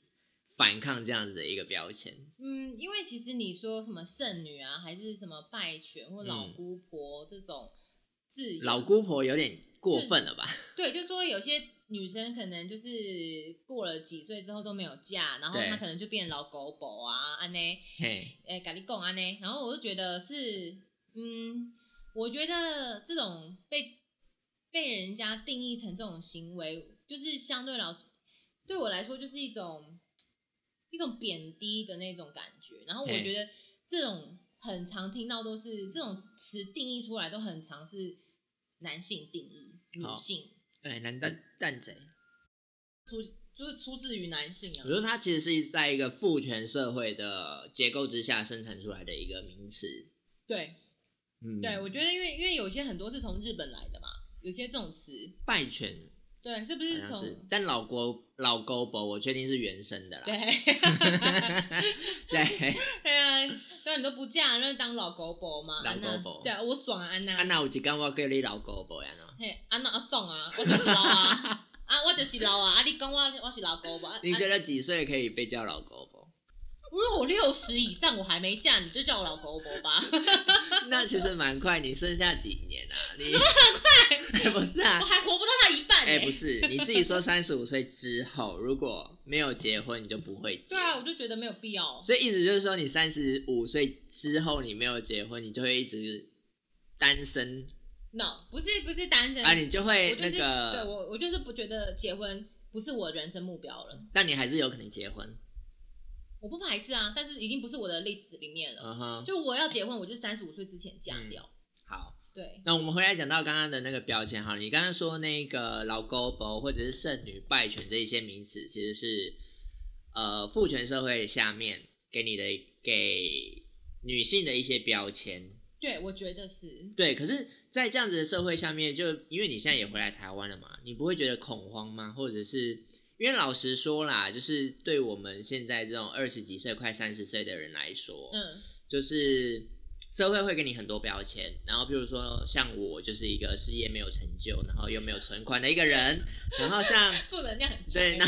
Speaker 1: 反抗这样子的一个标签？
Speaker 2: 嗯，因为其实你说什么剩女啊，还是什么败犬或老
Speaker 1: 嗯
Speaker 2: 姑婆这种字眼，
Speaker 1: 老姑婆有点过分了吧？
Speaker 2: 对，就说有些女生可能就是过了几岁之后都没有嫁，然后她可能就变老狗婆啊，安呢，
Speaker 1: 嘿，
Speaker 2: 诶，咖喱贡安呢，然后我就觉得是，嗯，我觉得这种被被人家定义成这种行为，就是相对老对我来说就是一种一种贬低的那种感觉。然后我觉得这种很常听到都是这种词定义出来都很常是男性定义，女性
Speaker 1: 哎，男蛋蛋贼。
Speaker 2: 出就是出自于男性啊
Speaker 1: 我。觉得它其实是在一个父权社会的结构之下生产出来的一个名词。
Speaker 2: 对
Speaker 1: 嗯，
Speaker 2: 对，我觉得因为因为有些很多是从日本来的嘛，有些这种词，
Speaker 1: 败犬
Speaker 2: 对，是不是从
Speaker 1: 是，但老国老狗伯我确定是原生的啦。
Speaker 2: 对，
Speaker 1: 对，
Speaker 2: 对啊，对啊，你都不嫁，那当老狗婆嘛，
Speaker 1: 老狗婆
Speaker 2: 对啊，我爽啊，安娜，
Speaker 1: 安娜有一天我叫你老狗伯呀喏。
Speaker 2: 嘿，安娜啊爽啊，我就是老啊，啊，我就是老啊，啊，你讲我我是老狗婆，啊
Speaker 1: 你觉
Speaker 2: 得？
Speaker 1: 得几岁可以被叫老狗伯？
Speaker 2: 如果我六十以上我还没嫁，你就叫我老狗婆吧。
Speaker 1: 那其实蛮快，你剩下几年啊？你 很快？不是啊
Speaker 2: 我，还活不到他一半
Speaker 1: 哎、
Speaker 2: 哎、
Speaker 1: 不是，你自己说三十五岁之后，如果没有结婚，你就不会结。
Speaker 2: 对啊，我就觉得没有必要。
Speaker 1: 所以意思就是说，你三十五岁之后你没有结婚，你就会一直单身
Speaker 2: No，不是不是单身
Speaker 1: 啊，你就会那
Speaker 2: 个就是对，我我就是不觉得结婚不是我人生目标了。
Speaker 1: 但你还是有可能结婚。
Speaker 2: 我不排斥啊，但是已经不是我的 list 里面了。
Speaker 1: 嗯哼，
Speaker 2: 就我要结婚，我就三十五岁之前嫁掉。
Speaker 1: 好。
Speaker 2: 对，
Speaker 1: 那我们回来讲到刚刚的那个标签哈，你刚刚说那个老狗婆或者是剩女、败犬这一些名词，其实是呃父权社会下面给你的给女性的一些标签。
Speaker 2: 对，我觉得是。
Speaker 1: 对，可是，在这样子的社会下面，就因为你现在也回来台湾了嘛，你不会觉得恐慌吗？或者是因为老实说啦，就是对我们现在这种二十几岁、快三十岁的人来说，
Speaker 2: 嗯，
Speaker 1: 就是社会会给你很多标签，然后比如说像我就是一个事业没有成就，然后又没有存款的一个人，然后像
Speaker 2: 负能量。
Speaker 1: 对那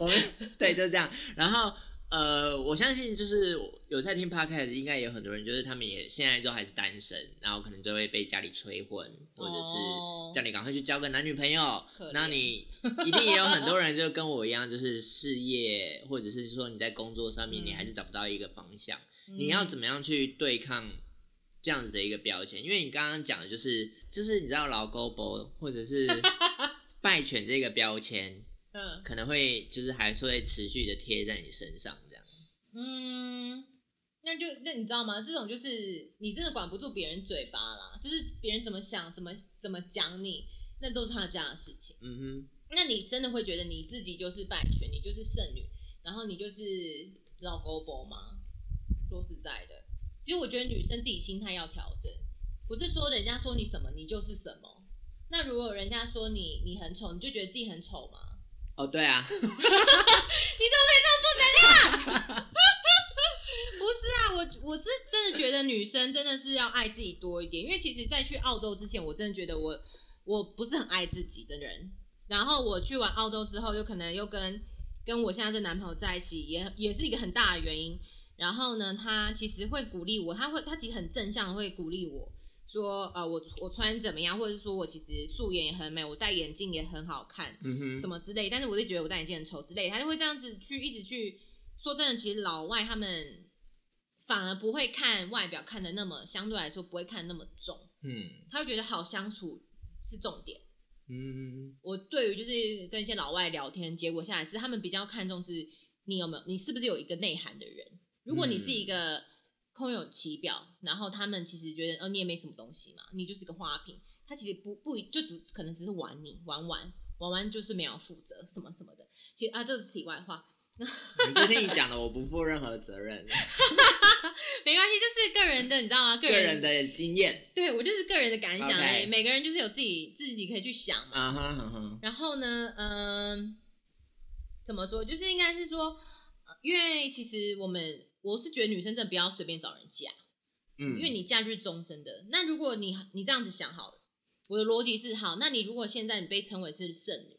Speaker 1: 我们对就是这样，然后呃，我相信就是有在听 podcast，应该也有很多人，就是他们也现在都还是单身，然后可能就会被家里催婚，或者
Speaker 2: 哦
Speaker 1: 是叫你赶快去交个男女朋友那你 一定也有很多人就跟我一样，就是事业或者是说你在工作上面你
Speaker 2: 嗯
Speaker 1: 还是找不到一个方向。
Speaker 2: 嗯
Speaker 1: 你要怎么样去对抗这样子的一个标签？因为你刚刚讲的就是，就是你知道老狗博或者是 败犬这个标签，
Speaker 2: 嗯
Speaker 1: 可能会就是还是会持续的贴在你身上这样。
Speaker 2: 嗯，那就那你知道吗？这种就是你真的管不住别人嘴巴啦，就是别人怎么想、怎么怎么讲你，那都是他家的事情。
Speaker 1: 嗯哼，
Speaker 2: 那你真的会觉得你自己就是败犬，你就是剩女，然后你就是老狗宝吗？说实在的，其实我觉得女生自己心态要调整，不是说人家说你什么你就是什么。那如果人家说你你很丑，你就觉得自己很丑吗？
Speaker 1: 哦，对啊，
Speaker 2: 你怎么可以这么负能量？不是啊，我我是真的觉得女生真的是要爱自己多一点，因为其实，在去澳洲之前，我真的觉得我我不是很爱自己的人。然后我去完澳洲之后，有可能又跟跟我现在这男朋友在一起，也也是一个很大的原因。然后呢，他其实会鼓励我，他会他其实很正向的会鼓励我说，呃，我我穿怎么样，或者是说我其实素颜也很美，我戴眼镜也很好看，
Speaker 1: 嗯哼，
Speaker 2: 什么之类，但是我就觉得我戴眼镜很丑之类，他就会这样子去一直去说真的，其实老外他们反而不会看外表看的那么相对来说不会看那么重，
Speaker 1: 嗯
Speaker 2: 他会觉得好相处是重点。
Speaker 1: 嗯
Speaker 2: 我对于就是跟一些老外聊天，结果下来是他们比较看重是你有没有，你是不是有一个内涵的人。如果你是一个空有其表，然后他们其实觉得哦你也没什么东西嘛，你就是个花瓶，他其实不不就只可能只是玩你玩玩玩玩就是没有负责什么什么的。其实啊这是题外话，
Speaker 1: 你今天你讲的，我不负任何责任，
Speaker 2: 没关系，这是个人的你知道吗？个
Speaker 1: 个
Speaker 2: 人
Speaker 1: 人的经验，
Speaker 2: 对我就是个人的感想而已每个人就是有自己自己可以去想嘛。
Speaker 1: 啊哈哈哈，
Speaker 2: 然后呢，嗯、怎么说？就是应该是说，呃因为其实我们我是觉得女生真的不要随便找人嫁，
Speaker 1: 嗯，
Speaker 2: 因为你嫁就是终身的。那如果你你这样子想好了，我的逻辑是好，那你如果现在你被称为是剩女，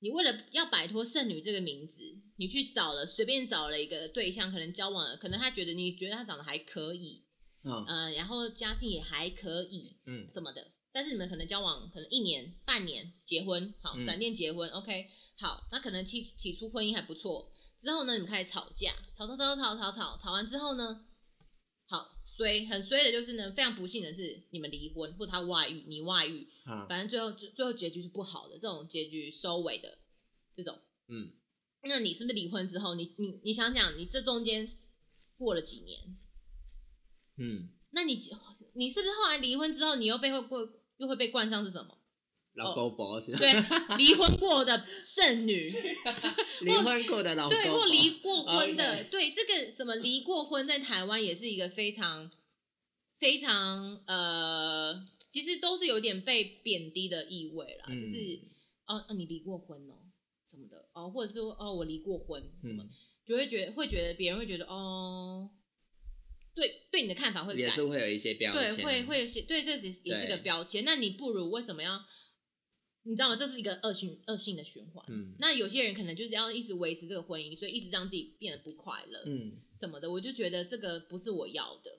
Speaker 2: 你为了要摆脱剩女这个名字，你去找了随便找了一个对象，可能交往了，可能他觉得你觉得他长得还可以，
Speaker 1: 嗯
Speaker 2: 呃，然后家境也还可以，
Speaker 1: 嗯
Speaker 2: 什么的。但是你们可能交往可能一年、半年结婚，好，
Speaker 1: 嗯
Speaker 2: 闪电结婚、o k 好，那可能起起初婚姻还不错，之后呢，你们开始吵架，吵吵吵吵吵吵，吵完之后呢，好衰，很衰的就是呢，非常不幸的是你们离婚，或他外遇，你外遇，
Speaker 1: 啊
Speaker 2: 反正最后最最后结局是不好的，这种结局收尾的这种，
Speaker 1: 嗯
Speaker 2: 那你是不是离婚之后，你你你想想，你这中间过了几年，
Speaker 1: 嗯，
Speaker 2: 那你你是不是后来离婚之后，你又被会过又会被冠上是什么？
Speaker 1: 老狗婆是吧，
Speaker 2: 对，离婚过的剩女，
Speaker 1: 离婚过的老狗
Speaker 2: 对，或
Speaker 1: 宝
Speaker 2: 离过婚的对，这个什么离过婚，在台湾也是一个非常非常呃，其实都是有点被贬低的意味啦，
Speaker 1: 嗯。
Speaker 2: 就是哦哦，你离过婚哦，什么的。哦，或者是说哦，我离过婚什么，
Speaker 1: 嗯。
Speaker 2: 就会觉得会觉得别人会觉得哦，对对你的看法会改。
Speaker 1: 也是会有一些标
Speaker 2: 对，
Speaker 1: 签，
Speaker 2: 会会有些对，这也是也是个标签。那你不如为什么要？你知道吗？这是一个恶性恶性的循环。
Speaker 1: 嗯
Speaker 2: 那有些人可能就是要一直维持这个婚姻，所以一直让自己变得不快乐，
Speaker 1: 嗯。
Speaker 2: 什么的。我就觉得这个不是我要的。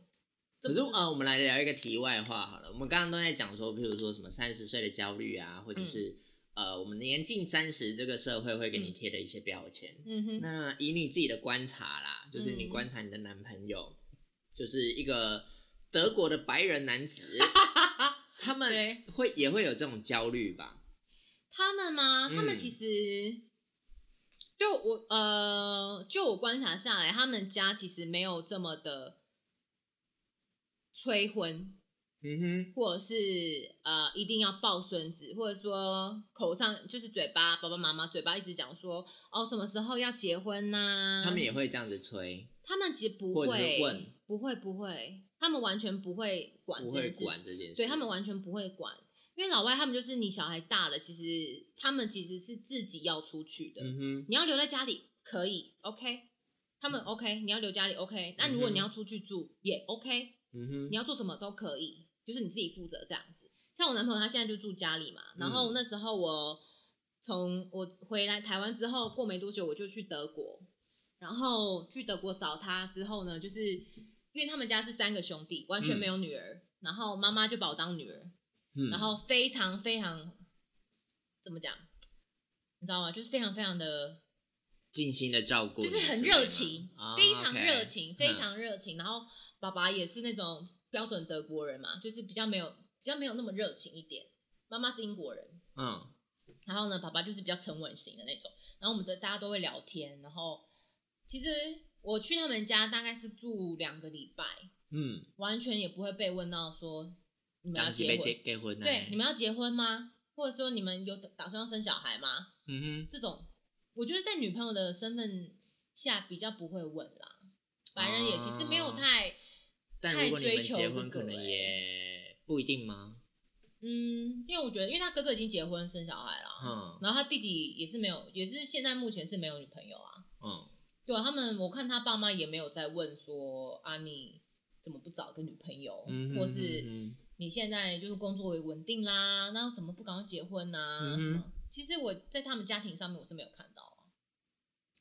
Speaker 1: 可是呃，我们来聊一个题外话好了。我们刚刚都在讲说，譬如说什么三十岁的焦虑啊，或者是、呃，我们年近三十，这个社会会给你
Speaker 2: 嗯
Speaker 1: 贴的一些标签。
Speaker 2: 嗯哼，
Speaker 1: 那以你自己的观察啦，就是你
Speaker 2: 嗯
Speaker 1: 观察你的男朋友，就是一个德国的白人男子，他们会也会有这种焦虑吧？
Speaker 2: 他们吗？他们
Speaker 1: 嗯
Speaker 2: 其实就我呃，就我观察下来，他们家其实没有这么的催婚。
Speaker 1: 嗯哼，
Speaker 2: 或者是呃一定要抱孙子，或者说口上就是嘴巴爸爸妈妈嘴巴一直讲说哦什么时候要结婚呐、
Speaker 1: 他们也会这样子催，
Speaker 2: 他们其实不
Speaker 1: 或者是
Speaker 2: 会
Speaker 1: 问
Speaker 2: 不会不会，他们完全不会管
Speaker 1: 不会
Speaker 2: 这件事情，
Speaker 1: 管这件事。
Speaker 2: 对他们完全不会管，因为老外他们就是你小孩大了，其实他们其实是自己要出去的，
Speaker 1: 嗯哼，
Speaker 2: 你要留在家里可以，OK，他们 OK，你要留家里 OK，那如果你要出去住也 OK，
Speaker 1: 嗯哼，
Speaker 2: 你要做什么都可以，就是你自己负责这样子。像我男朋友他现在就住家里嘛，然后
Speaker 1: 嗯。
Speaker 2: 那时候我从我回来台湾之后，过没多久我就去德国，然后去德国找他之后呢，就是因为他们家是三个兄弟，完全没有女儿，然后妈妈就把我当女儿，
Speaker 1: 嗯
Speaker 2: 然后非常非常怎么讲，你知道吗？就是非常非常的
Speaker 1: 尽心的照顾
Speaker 2: 就是很热情，
Speaker 1: 啊
Speaker 2: 非常热情，非
Speaker 1: 嗯
Speaker 2: 常热情。然后爸爸也是那种标准德国人嘛，就是比较没有比较没有那么热情一点。妈妈是英国人，
Speaker 1: 嗯
Speaker 2: 然后呢，爸爸就是比较沉稳型的那种。然后我们的大家都会聊天，然后其实我去他们家大概是住两个礼拜，
Speaker 1: 嗯，
Speaker 2: 完全也不会被问到说你们要结婚，
Speaker 1: 结结婚？
Speaker 2: 对，你们要结婚吗？或者说你们有打算要生小孩吗？
Speaker 1: 嗯哼，
Speaker 2: 这种，我觉得在女朋友的身份下比较不会问啦。白人也其实没有
Speaker 1: 哦
Speaker 2: 太，太
Speaker 1: 但如果你们
Speaker 2: 追求
Speaker 1: 结婚，可能
Speaker 2: 这个欸
Speaker 1: 也不一定吗？
Speaker 2: 嗯，因为我觉得，因为他哥哥已经结婚生小孩了，
Speaker 1: 嗯
Speaker 2: 然后他弟弟也是没有，也是现在目前是没有女朋友啊。
Speaker 1: 嗯，
Speaker 2: 对啊，他们我看他爸妈也没有在问说啊你怎么不找个女朋友，
Speaker 1: 嗯哼
Speaker 2: 或是
Speaker 1: 嗯
Speaker 2: 你现在就是工作也稳定啦，那怎么不赶快结婚呐、
Speaker 1: 嗯
Speaker 2: 什么？其实我在他们家庭上面我是没有看到啊。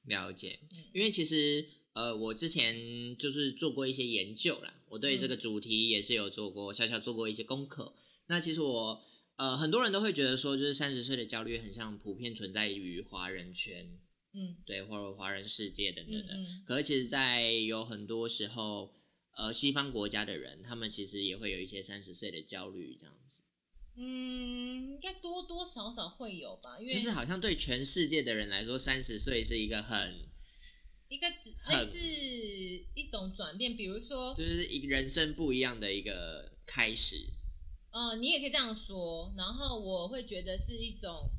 Speaker 1: 了解。
Speaker 2: 嗯
Speaker 1: 因为其实呃，我之前就是做过一些研究啦，我对这个主题也是有做过小小做过一些功课。那其实我呃，很多人都会觉得说，就是三十岁的焦虑很像普遍存在于华人圈，
Speaker 2: 嗯
Speaker 1: 对，或者华人世界等等的。
Speaker 2: 嗯嗯
Speaker 1: 可是其实，在有很多时候，呃，西方国家的人，他们其实也会有一些三十岁的焦虑，这样子，
Speaker 2: 嗯，应该多多少少会有吧，因为
Speaker 1: 就是好像对全世界的人来说，三十岁是一个很，
Speaker 2: 一个只类似一种转变，比如说
Speaker 1: 就是一个人生不一样的一个开始。
Speaker 2: 呃，你也可以这样说。然后我会觉得是一种，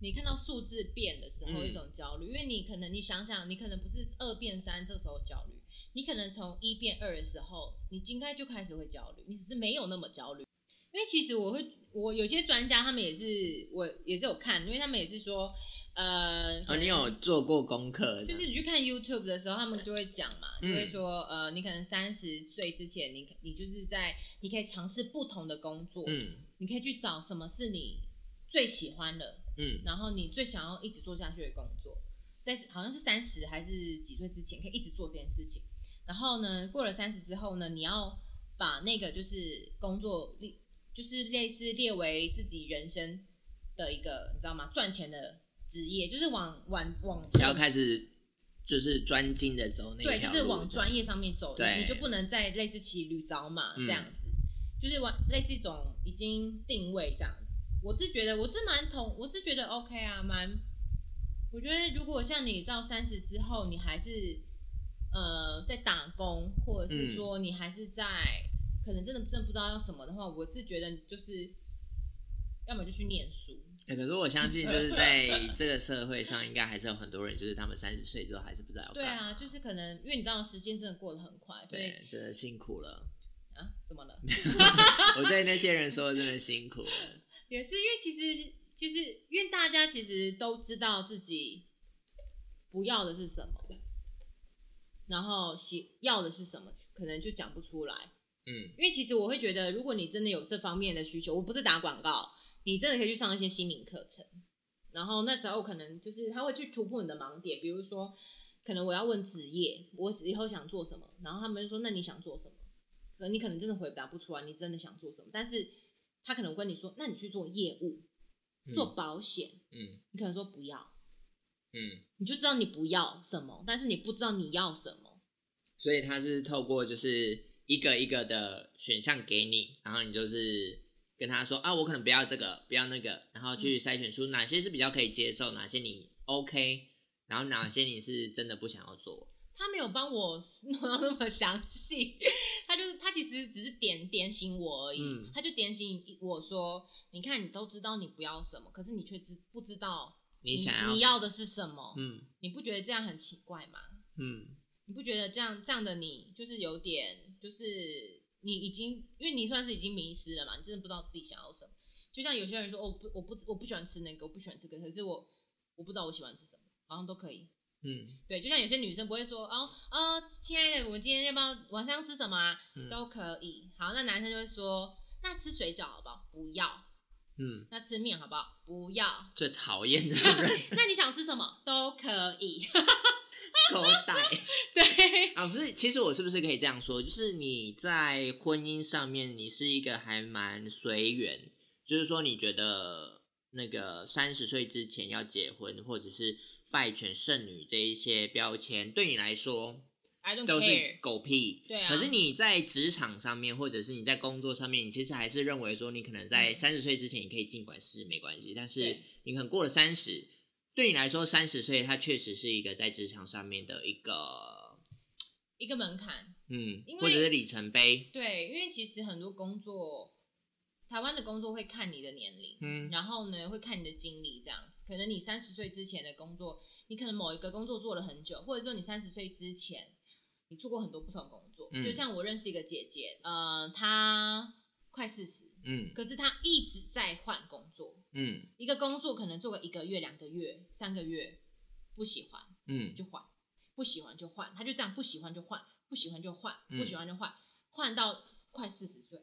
Speaker 2: 你看到数字变的时候
Speaker 1: 嗯
Speaker 2: 一种焦虑，因为你可能你想想，你可能不是二变三这个时候焦虑，你可能从一变二的时候，你应该就开始会焦虑，你只是没有那么焦虑。因为其实我会，我有些专家他们也是，我也是有看，因为他们也是说，呃，可
Speaker 1: 哦，你有做过功课？
Speaker 2: 就是你去看 YouTube 的时候，他们就会讲嘛，就
Speaker 1: 嗯
Speaker 2: 会说，呃，你可能三十岁之前，你你就是在你可以尝试不同的工作，
Speaker 1: 嗯
Speaker 2: 你可以去找什么是你最喜欢的，
Speaker 1: 嗯
Speaker 2: 然后你最想要一直做下去的工作，在好像是三十还是几岁之前可以一直做这件事情。然后呢，过了三十之后呢，你要把那个就是工作列，就是类似列为自己人生的一个，你知道吗？赚钱的职业，就是往往往
Speaker 1: 要开始就是专精的走那
Speaker 2: 对，
Speaker 1: 条路
Speaker 2: 就是往专业上面走，你就不能再类似骑驴找马
Speaker 1: 嗯
Speaker 2: 这样子，就是往类似一种已经定位这样。我是觉得我是蛮同，我是觉得 OK 啊，蛮。我觉得如果像你到三十之后，你还是呃在打工，或者是
Speaker 1: 嗯
Speaker 2: 说你还是在、可能真的真的不知道要什么的话，我是觉得就是要么就去念书，
Speaker 1: 欸可是我相信，就是 在这个社会上，应该还是有很多人，就是他们三十岁之后还是不知道要
Speaker 2: 对。啊，就是可能因为你知道时间真的过得很快，所以
Speaker 1: 对，真的辛苦了。
Speaker 2: 啊怎么了？
Speaker 1: 我对那些人说，真的辛苦了。
Speaker 2: 也是因为其实其实因为大家其实都知道自己不要的是什么，然后喜要的是什么，可能就讲不出来。
Speaker 1: 嗯
Speaker 2: 因为其实我会觉得，如果你真的有这方面的需求，我不是打广告，你真的可以去上一些心灵课程。然后那时候可能就是他会去突破你的盲点，比如说，可能我要问职业，我以后想做什么，然后他们就说那你想做什么？可能你可能真的回答不出来，你真的想做什么，但是他可能跟你说，那你去做业务，
Speaker 1: 嗯
Speaker 2: 做保险，
Speaker 1: 嗯
Speaker 2: 你可能说不要，
Speaker 1: 嗯，
Speaker 2: 你就知道你不要什么，但是你不知道你要什么。
Speaker 1: 所以他是透过就是一个一个的选项给你，然后你就是跟他说啊，我可能不要这个，不要那个，然后
Speaker 2: 嗯
Speaker 1: 去筛选出哪些是比较可以接受，哪些你 OK，然后哪些你是真的不想要做。
Speaker 2: 他没有帮我弄到那么详细，他就是他其实只是点点醒我而已，
Speaker 1: 嗯
Speaker 2: 他就点醒我说，你看你都知道你不要什么，可是你却知不知道
Speaker 1: 你想要
Speaker 2: 你要的是什么？
Speaker 1: 嗯
Speaker 2: 你不觉得这样很奇怪吗？
Speaker 1: 嗯
Speaker 2: 你不觉得这样这样的你就是有点就是你已经因为你算是已经迷失了嘛，你真的不知道自己想要什么。就像有些人说，哦、我不我不我不喜欢吃那个，我不喜欢吃这个，可是我我不知道我喜欢吃什么，好像都可以。
Speaker 1: 嗯
Speaker 2: 对，就像有些女生不会说，哦哦，亲爱的，我们今天要不要晚上吃什么啊？
Speaker 1: 嗯
Speaker 2: 都可以。好，那男生就会说，那吃水饺好不好？不要。
Speaker 1: 嗯，
Speaker 2: 那吃面好不好？不要。
Speaker 1: 最讨厌的人
Speaker 2: 那你想吃什么？都可以。
Speaker 1: 狗带。
Speaker 2: 对，
Speaker 1: 啊，不是，其实我是不是可以这样说？就是你在婚姻上面，你是一个还蛮随缘，就是说你觉得那个三十岁之前要结婚，或者是拜犬剩女这一些标签，对你来说
Speaker 2: I don't
Speaker 1: 都是。狗屁。
Speaker 2: 对啊
Speaker 1: 可是你在职场上面，或者是你在工作上面，你其实还是认为说，你可能在
Speaker 2: 嗯
Speaker 1: 三十岁之前，你可以尽管试没关系，但是你可能过了三十，对你来说，三十岁它确实是一个在职场上面的一个
Speaker 2: 一个门槛。
Speaker 1: 嗯或者是里程碑，
Speaker 2: 对，因为其实很多工作，台湾的工作会看你的年龄，
Speaker 1: 嗯
Speaker 2: 然后呢会看你的经历这样子。可能你三十岁之前的工作，你可能某一个工作做了很久，或者说你三十岁之前你做过很多不同的工作。
Speaker 1: 嗯。
Speaker 2: 就像我认识一个姐姐，呃，她快四十，
Speaker 1: 嗯。
Speaker 2: 可是她一直在换工作，
Speaker 1: 嗯。
Speaker 2: 一个工作可能做个一个月、两个月、三个月，不喜欢
Speaker 1: 嗯。
Speaker 2: 就换，不喜欢就换，她就这样不喜欢就换，不喜欢就换，
Speaker 1: 嗯
Speaker 2: 不喜欢就换，换到快四十岁，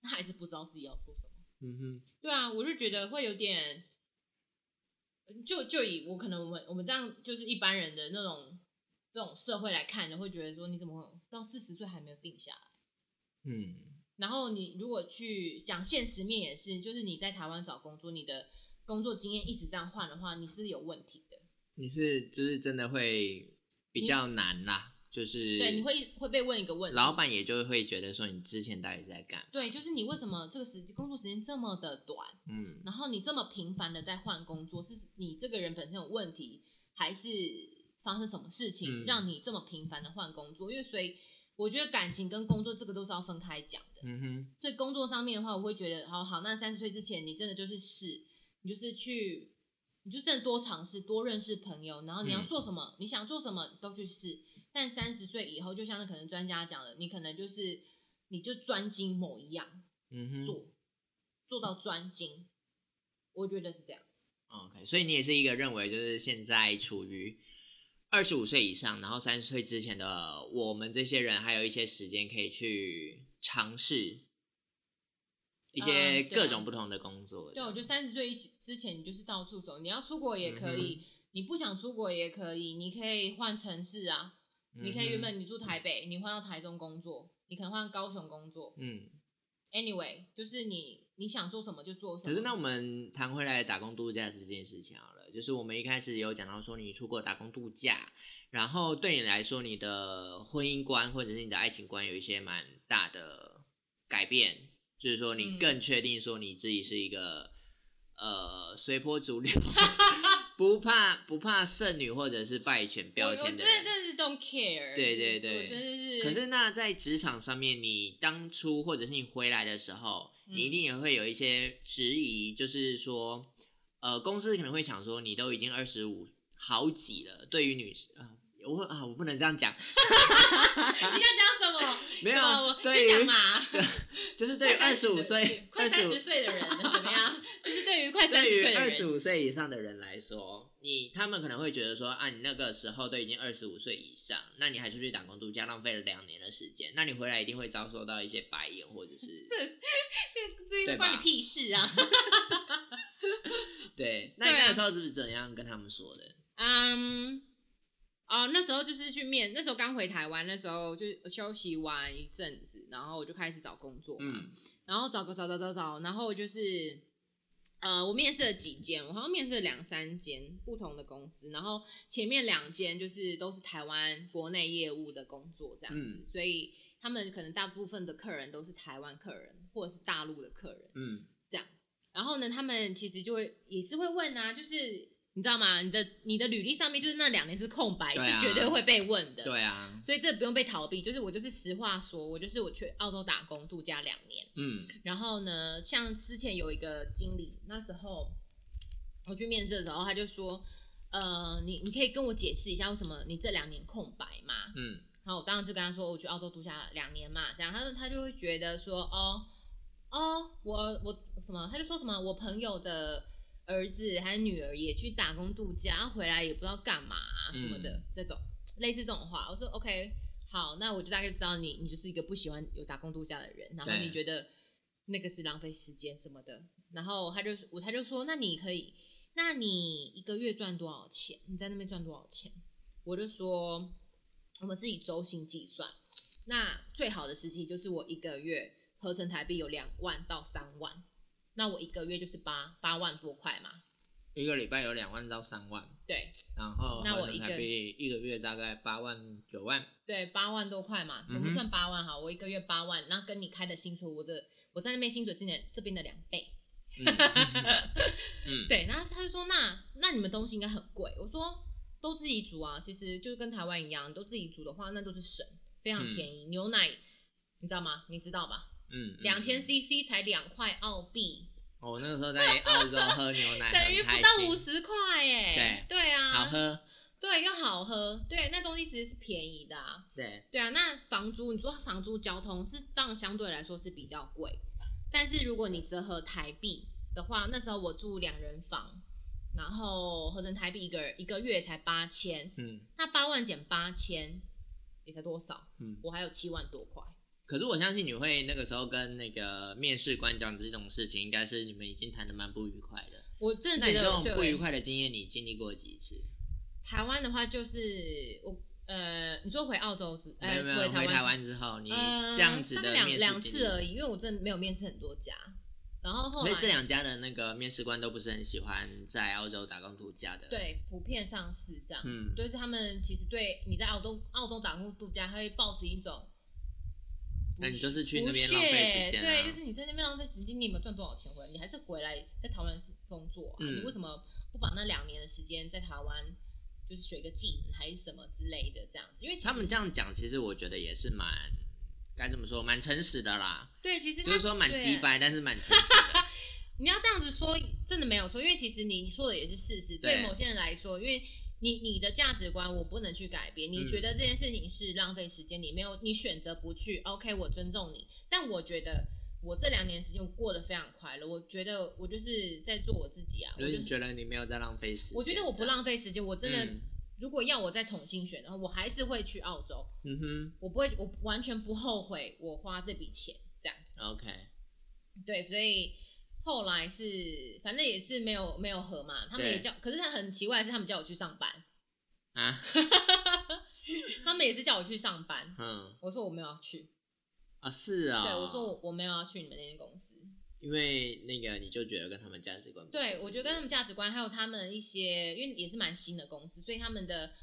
Speaker 2: 她还是不知道自己要做什么。
Speaker 1: 嗯哼，
Speaker 2: 对啊，我就觉得会有点，就就以我可能我们我们这样就是一般人的那种这种社会来看的，会觉得说你怎么会到四十岁还没有定下来？
Speaker 1: 嗯
Speaker 2: 然后你如果去讲现实面也是，就是你在台湾找工作，你的工作经验一直这样换的话，你是有问题的。
Speaker 1: 你是就是真的会比较难啦，就是
Speaker 2: 对，你会会被问一个问题，
Speaker 1: 老板也就会觉得说你之前到底在干，
Speaker 2: 对，就是你为什么这个时工作时间这么的短，
Speaker 1: 嗯
Speaker 2: 然后你这么频繁的在换工作，是你这个人本身有问题，还是发生什么事情、
Speaker 1: 嗯
Speaker 2: 让你这么频繁的换工作？因为所以我觉得感情跟工作这个都是要分开讲的。
Speaker 1: 嗯哼，
Speaker 2: 所以工作上面的话，我会觉得，好好，那三十岁之前，你真的就是试，你就是去，你就真的多尝试，多认识朋友，然后你要
Speaker 1: 嗯
Speaker 2: 做什么，你想做什么都去试。但三十岁以后，就像那可能专家讲的，你可能就是你就专精某一样
Speaker 1: 嗯哼
Speaker 2: 做，做到专精，我觉得是这样子。
Speaker 1: ，OK，所以你也是一个认为就是现在处于二十五岁以上，然后三十岁之前的我们这些人，还有一些时间可以去尝试一些各种不同的工作。
Speaker 2: 对，我觉得三十岁一起之前，你就是到处走，你要出国也可
Speaker 1: 嗯
Speaker 2: 以，你不想出国也可以，你可以换城市啊，你可以原本你住台北，你换到台中工作，你可能换高雄工作。
Speaker 1: 嗯
Speaker 2: ，，anyway，就是你你想做什么就做什么。
Speaker 1: 可是那我们谈回来打工度假这件事情好了，就是我们一开始有讲到说你出国打工度假，然后对你来说你的婚姻观或者是你的爱情观有一些蛮大的改变，就是说你
Speaker 2: 嗯
Speaker 1: 更确定说你自己是一个、呃随波逐流，不怕不怕剩女或者是败犬标签的人。
Speaker 2: 真的是 don't care。
Speaker 1: 对对对
Speaker 2: 我真的是。
Speaker 1: 可是那在职场上面，你当初或者是你回来的时候，
Speaker 2: 嗯
Speaker 1: 你一定也会有一些质疑，就是说，呃，公司可能会想说，你都已经二十五好几了，对于女生、我啊，我不能这样讲，
Speaker 2: 你要讲什么？
Speaker 1: 没有
Speaker 2: 我
Speaker 1: 对
Speaker 2: 嘛？
Speaker 1: 就是对于二十五岁、
Speaker 2: 快三十岁的人怎么样？就是对于快三十岁，
Speaker 1: 二十五岁以上的人来说，你他们可能会觉得说啊，你那个时候都已经二十五岁以上，那你还出去打工度假，浪费了两年的时间，那你回来一定会遭受到一些白眼或者是
Speaker 2: 这
Speaker 1: 对吧
Speaker 2: 关你屁事啊！
Speaker 1: 对。那你那个时候是不是怎样跟他们说的？
Speaker 2: 嗯，哦，那时候就是去面，那时候刚回台湾，那时候就休息完一阵子，然后我就开始找工作嘛，
Speaker 1: 嗯
Speaker 2: 然后找个找找找找，然后就是。呃，我面试了几间，我好像面试了两三间不同的公司，然后前面两间就是都是台湾国内业务的工作这样子，
Speaker 1: 嗯
Speaker 2: 所以他们可能大部分的客人都是台湾客人或者是大陆的客人，
Speaker 1: 嗯
Speaker 2: 这样。然后呢，他们其实就会也是会问啊，就是你知道吗？你的你的履历上面就是那两年是空白，
Speaker 1: 啊
Speaker 2: 是绝对会被问的。。
Speaker 1: 对啊，
Speaker 2: 所以这不用被逃避，就是我就是实话说，我就是我去澳洲打工度假两年，
Speaker 1: 嗯
Speaker 2: 然后呢，像之前有一个经理，那时候我去面试的时候，他就说，呃，你你可以跟我解释一下为什么你这两年空白吗？
Speaker 1: 嗯
Speaker 2: 然后我当时就跟他说，我去澳洲度假两年嘛，这样，他说他就会觉得说，哦哦，我我什么，他就说什么，我朋友的儿子还是女儿也去打工度假，回来也不知道干嘛、什么的，
Speaker 1: 嗯。
Speaker 2: 这种类似这种话，我说 OK，好，那我就大概知道你你就是一个不喜欢有打工度假的人，然后你觉得那个是浪费时间什么的，然后他就我他就说，那你可以，那你一个月赚多少钱？你在那边赚多少钱？我就说，我们是以周薪计算，那最好的时期就是我一个月合成台币有两万到三万，那我一个月就是八八万多块嘛，
Speaker 1: 一个礼拜有两万到三万，
Speaker 2: 对。
Speaker 1: 然后
Speaker 2: 那我一个
Speaker 1: 一个月大概八万九万，
Speaker 2: 对，八万多块嘛，我们算八万哈，我一个月八万，那跟你开的薪水，我的我在那边薪水是你的这边的两倍，
Speaker 1: 嗯。嗯，
Speaker 2: 对，然后他就说那那你们东西应该很贵，我说都自己煮啊，其实就跟台湾一样，都自己煮的话，那都是省，非常
Speaker 1: 嗯。
Speaker 2: 便宜。牛奶你知道吗？你知道吧？
Speaker 1: 嗯，嗯
Speaker 2: 两千
Speaker 1: 嗯。
Speaker 2: CC 才两块澳币，
Speaker 1: 我那个时候在澳洲喝牛奶，
Speaker 2: 等于不到五，十块耶。
Speaker 1: 对
Speaker 2: 对啊，
Speaker 1: 好，喝，
Speaker 2: 对，又好喝，对，那东西其实是便宜的啊。
Speaker 1: 对，
Speaker 2: 对啊，那房租你说房租交通是当然相对来说是比较贵，但是如果你折合台币的话，那时候我住两人房，然后合成台币一个一个月才八千，
Speaker 1: 嗯
Speaker 2: 那八万减八千也才多少？
Speaker 1: 嗯。
Speaker 2: 我还有七万多块。
Speaker 1: 可是我相信你会那个时候跟那个面试官讲这种事情，应该是你们已经谈的蛮不愉快的。
Speaker 2: 我真的觉得这
Speaker 1: 种不愉快的经验，你经历过几次？
Speaker 2: 台湾的话就是我呃，你说回澳洲之呃
Speaker 1: 没有没有，回
Speaker 2: 台
Speaker 1: 台湾之后，你
Speaker 2: 呃
Speaker 1: 这样子的面试经历
Speaker 2: 两次而已，因为我真的没有面试很多家，然后后来
Speaker 1: 所以这两家的那个面试官都不是很喜欢在澳洲打工度假的。，
Speaker 2: 对普遍上是这样子，
Speaker 1: 嗯
Speaker 2: 就是他们其实对你在澳洲澳洲打工度假，他会抱持一种。
Speaker 1: 那你就是去那边浪费时间啊
Speaker 2: 对，就是你在那边浪费时间，你有没有赚多少钱回来？你还是回来在台湾工作、啊，
Speaker 1: 嗯
Speaker 2: 你为什么不把那两年的时间在台湾就是学个技能还是什么之类的这样子？因为
Speaker 1: 他们这样讲，其实我觉得也是蛮该怎么说，蛮诚实的啦。
Speaker 2: 对，其实他
Speaker 1: 就是说蛮
Speaker 2: 对
Speaker 1: 鸡掰，但是蛮诚实的。
Speaker 2: 你要这样子说，真的没有错，因为其实你说的也是事实。对
Speaker 1: 对
Speaker 2: 某些人来说，因为你你的价值观我不能去改变，你
Speaker 1: 嗯
Speaker 2: 觉得这件事情是浪费时间，你没有你选择不去，OK，我尊重你。但我觉得我这两年时间我过得非常快乐，我觉得我就是在做我自己啊。我就
Speaker 1: 就是你觉得你没有在浪费时间？
Speaker 2: 我觉得我不浪费时间，我真的、
Speaker 1: 嗯
Speaker 2: 如果要我再重新选的话，我还是会去澳洲，
Speaker 1: 嗯哼
Speaker 2: 我不会，我完全不后悔我花这笔钱这样子。
Speaker 1: ，OK，
Speaker 2: 对，所以后来是反正也是没有没有合嘛，他们也
Speaker 1: 对。
Speaker 2: 叫，可是他很奇怪的是，他们叫我去上班，
Speaker 1: 啊，
Speaker 2: 他们也是叫我去上班，
Speaker 1: 嗯，
Speaker 2: 我说我没有要去，
Speaker 1: 啊是啊，
Speaker 2: 对我说我我没有要去你们那间公司，
Speaker 1: 因为那个你就觉得跟他们价值观不
Speaker 2: 对
Speaker 1: 合
Speaker 2: 我觉得跟他们价值观还有他们一些，因为也是蛮新的公司，所以他们的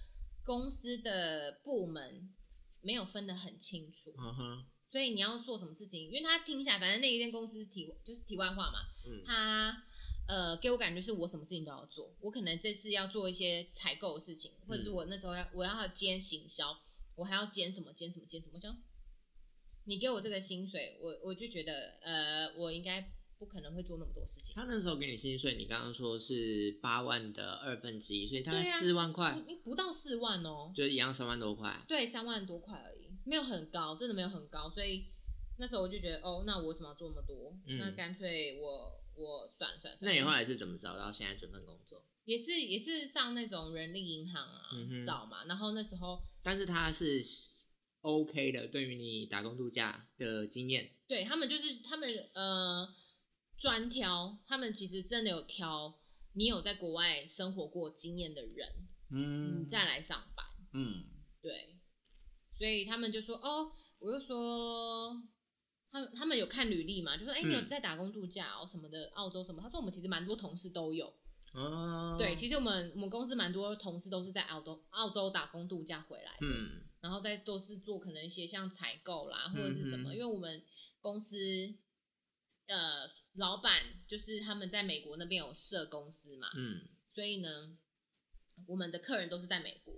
Speaker 2: 公司的部门没有分得很清楚，
Speaker 1: 嗯哼，
Speaker 2: 所以你要做什么事情，因为他听起来，反正那一间公司是题就是题外话嘛，
Speaker 1: 嗯。
Speaker 2: 他呃给我感觉是我什么事情都要做，我可能这次要做一些采购的事情，或者是
Speaker 1: 嗯。
Speaker 2: 我那时候要我要兼行销，我还要兼什么兼什么兼什么，我想你给我这个薪水，我我就觉得呃我应该不可能会做那么多事情，
Speaker 1: 他那时候给你薪水，你刚刚说是八万的二分之一，所以大概四万块，
Speaker 2: 不不到四万哦，
Speaker 1: 就一样三万多块。
Speaker 2: 对，三万多块而已，没有很高，真的没有很高，所以那时候我就觉得哦，那我怎么要做那么多？
Speaker 1: 嗯
Speaker 2: 那干脆我我算了算了算了。
Speaker 1: 那你后来是怎么找到现在这份工作？
Speaker 2: 也是也是上那种人力银行啊、
Speaker 1: 嗯哼
Speaker 2: 找嘛，然后那时候
Speaker 1: 但是他是 OK 的，对于你打工度假的经验，
Speaker 2: 对他们就是他们呃专挑，他们其实真的有挑你有在国外生活过经验的人，
Speaker 1: 嗯
Speaker 2: 你再来上班，
Speaker 1: 嗯
Speaker 2: 对，所以他们就说哦，我就说。他们他们有看履历嘛？就说哎、你有
Speaker 1: 嗯
Speaker 2: 在打工度假哦什么的，澳洲什么？他说我们其实蛮多同事都有，
Speaker 1: 哦，
Speaker 2: 对，其实我们我们公司蛮多同事都是在澳洲澳洲打工度假回来的，
Speaker 1: 嗯
Speaker 2: 然后再都是做可能一些像采购啦，或者是什么，
Speaker 1: 嗯
Speaker 2: 因为我们公司呃老板就是他们在美国那边有设公司嘛，
Speaker 1: 嗯
Speaker 2: 所以呢，我们的客人都是在美国，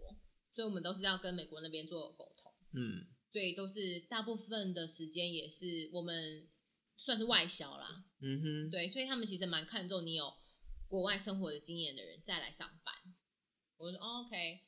Speaker 2: 所以我们都是要跟美国那边做沟通，
Speaker 1: 嗯
Speaker 2: 所以都是大部分的时间也是我们算是外销啦，
Speaker 1: 嗯哼，
Speaker 2: 对，所以他们其实蛮看重你有国外生活的经验的人再来上班。我说、哦、OK，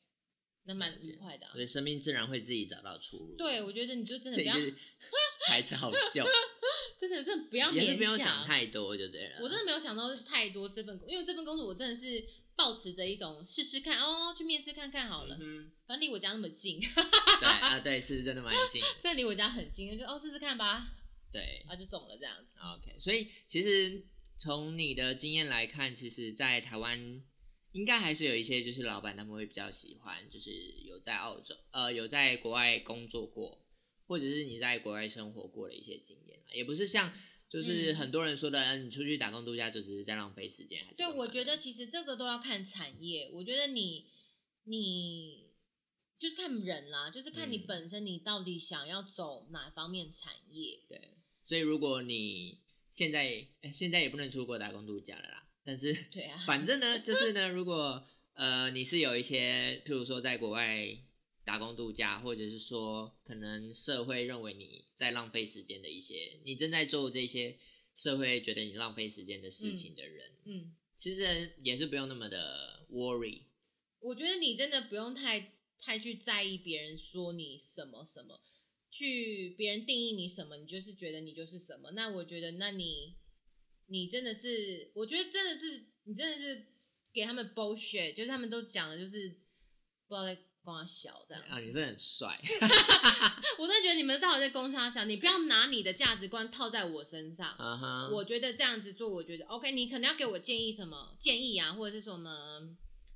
Speaker 2: 那蛮愉快的啊、
Speaker 1: 所以生命自然会自己找到出路。
Speaker 2: 对，我觉得你就真的不要，
Speaker 1: 这就是 台词好旧，
Speaker 2: 真的真的不要勉
Speaker 1: 也是不用想。太多就对了。
Speaker 2: 我真的没有想到太多这份工，因为这份工作我真的是抱持着一种试试看哦，去面试看看好了。
Speaker 1: 嗯
Speaker 2: 反正离我家那么近，
Speaker 1: 哼，对啊，对，是真的蛮近。
Speaker 2: 这离我家很近，就哦试试看吧，
Speaker 1: 对
Speaker 2: 啊就中了这样子。
Speaker 1: ，OK，所以其实从你的经验来看，其实，在台湾应该还是有一些就是老板他们会比较喜欢，就是有在澳洲呃有在国外工作过，或者是你在国外生活过的一些经验啊，也不是像就是
Speaker 2: 嗯
Speaker 1: 很多人说的，嗯你出去打工度假就只是在浪费时间，
Speaker 2: 对，我觉得其实这个都要看产业。我觉得你你就是看人啦，就是看你
Speaker 1: 嗯
Speaker 2: 本身你到底想要走哪方面产业。
Speaker 1: 对，所以如果你现在、哎现在也不能出国打工度假了啦，但是
Speaker 2: 对啊
Speaker 1: 反正呢，就是呢，如果呃，你是有一些，譬如说在国外打工度假，或者是说可能社会认为你在浪费时间的一些，你正在做这些社会觉得你浪费时间的事情的人，
Speaker 2: 嗯，
Speaker 1: 其实也是不用那么的 worry。
Speaker 2: 我觉得你真的不用太太去在意别人说你什么什么，去别人定义你什么，你就是觉得你就是什么。那我觉得，那你你真的是，我觉得真的是你真的是给他们 bullshit，就是他们都讲的就是不知道在跟我小这样。
Speaker 1: 啊，你真的很帅，
Speaker 2: 我真的觉得你们到底在攻杀小，你不要拿你的价值观套在我身上。我觉得这样子做，我觉得 OK。你可能要给我建议什么建议啊，或者是什么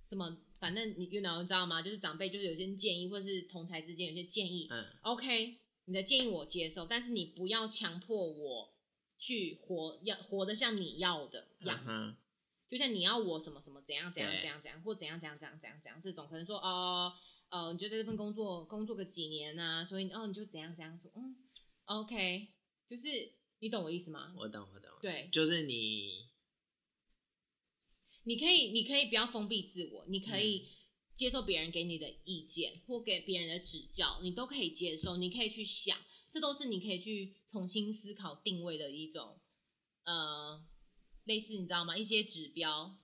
Speaker 2: 什么，反正你 you know 你知道吗？就是长辈就是有些建议，或者是同才之间有些建议。
Speaker 1: 嗯
Speaker 2: OK，你的建议我接受，但是你不要强迫我去活要活得像你要的样子。就像你要我什么什么怎样怎样怎样怎样，或怎样怎样怎样怎样怎样这种，可能说哦呃，你就在这份工作工作个几年啊，所以哦你就怎样怎样说，嗯，OK，就是你懂我意思吗？
Speaker 1: 我懂我懂，
Speaker 2: 对，
Speaker 1: 就是你，
Speaker 2: 你可以你可以不要封闭自我，你可
Speaker 1: 嗯
Speaker 2: 以接受别人给你的意见或给别人的指教，你都可以接受，你可以去想，这都是你可以去重新思考定位的一种呃类似你知道吗？一些指标。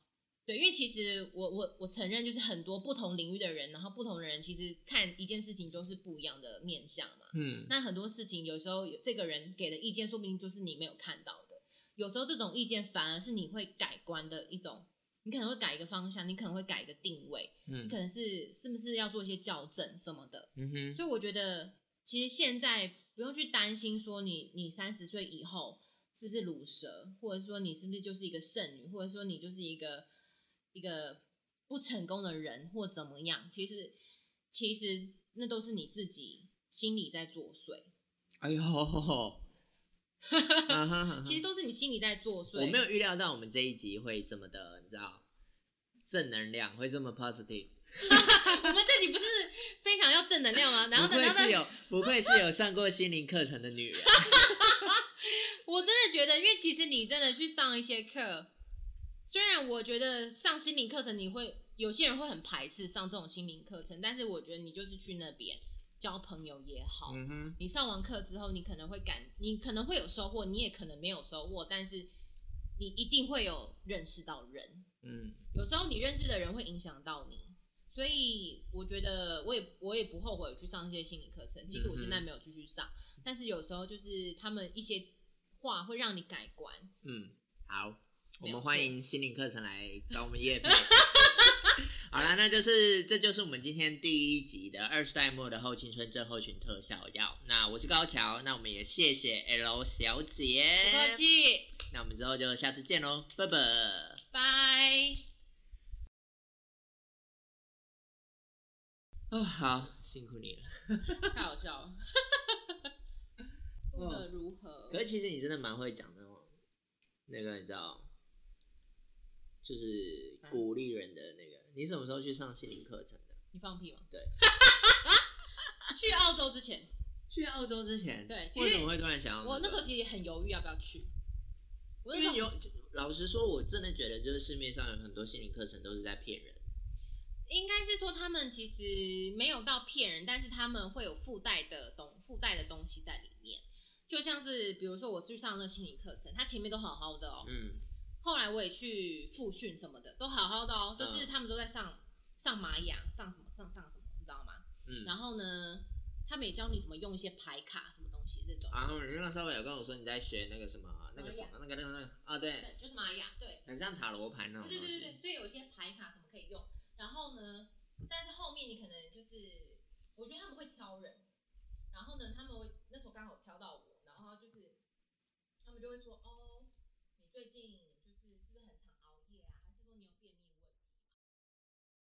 Speaker 2: 对，因为其实我我我承认，就是很多不同领域的人，然后不同的人其实看一件事情都是不一样的面相嘛。
Speaker 1: 嗯，
Speaker 2: 那很多事情有时候有这个人给的意见，说不定就是你没有看到的。有时候这种意见反而是你会改观的一种，你可能会改一个方向，你可能会改一个定位，
Speaker 1: 嗯
Speaker 2: 你可能是是不是要做一些校正什么的。
Speaker 1: 嗯哼，
Speaker 2: 所以我觉得，其实现在不用去担心说你你三十岁以后是不是乳蛇，或者说你是不是就是一个剩女，或者说你就是一个一个不成功的人或怎么样。其实其实那都是你自己心里在作祟，
Speaker 1: 哎呦，
Speaker 2: 其实都是你心里在作祟。
Speaker 1: 我没有预料到我们这一集会这么的，你知道，正能量会这么 positive。
Speaker 2: 我们这集不是非常要正能量吗？然后
Speaker 1: 不
Speaker 2: 等到那
Speaker 1: 愧是有，不愧是有上过心灵课程的女人。
Speaker 2: 我真的觉得，因为其实你真的去上一些课，虽然我觉得上心灵课程你会有些人会很排斥上这种心灵课程，但是我觉得你就是去那边交朋友也好，你上完课之后，你可能会感，你可能会有收获，你也可能没有收获，但是你一定会有认识到人，
Speaker 1: 嗯
Speaker 2: 有时候你认识的人会影响到你。所以我觉得我也我也不后悔去上这些心理课程，即使我现在没有继续上，但是有时候就是他们一些话会让你改观。
Speaker 1: 嗯，好，我们欢迎心灵课程来找我们叶配。好啦，那就是这就是我们今天第一集的二十代末的后青春症候群特效药。那我是高桥，那我们也谢谢 L 小姐，
Speaker 2: 不客气，
Speaker 1: 那我们之后就下次见喽，拜拜。
Speaker 2: 拜。
Speaker 1: 哦，好，辛苦你了。
Speaker 2: 太好笑了，录的如何？
Speaker 1: 可是其实你真的蛮会讲那种，那个你知道，就是鼓励人的那个。你什么时候去上心灵课程的？
Speaker 2: 你放屁吗？
Speaker 1: 对，
Speaker 2: 去澳洲之前，
Speaker 1: 去澳洲之前，
Speaker 2: 对其实
Speaker 1: 为什么会突然想要、
Speaker 2: 我那时候其实也很犹豫要不要去。我那时候
Speaker 1: 因为有，老实说，我真的觉得就是市面上有很多心理课程都是在骗人。
Speaker 2: 应该是说他们其实没有到骗人，但是他们会有附带的东附带的东西在里面，就像是比如说我去上那心理课程，他前面都好好的哦，
Speaker 1: 嗯
Speaker 2: 后来我也去复训什么的都好好的哦，就是
Speaker 1: 嗯
Speaker 2: 他们都在上上玛雅，上什么上上什么，你知道吗？
Speaker 1: 嗯。
Speaker 2: 然后呢，他们也教你怎么用一些牌卡什么东西这种，
Speaker 1: 然后你那稍微有跟我说你在学那个什么那个什么那个那个那个啊，对，
Speaker 2: 对，就是玛雅，对。
Speaker 1: 很像塔罗牌那种。
Speaker 2: 对对对对，所以有一些牌卡什么可以用。然后呢，但是后面你可能就是，我觉得他们会挑人。然后呢，他们会那时候刚好挑到我，然后就是他们就会说，哦，你最近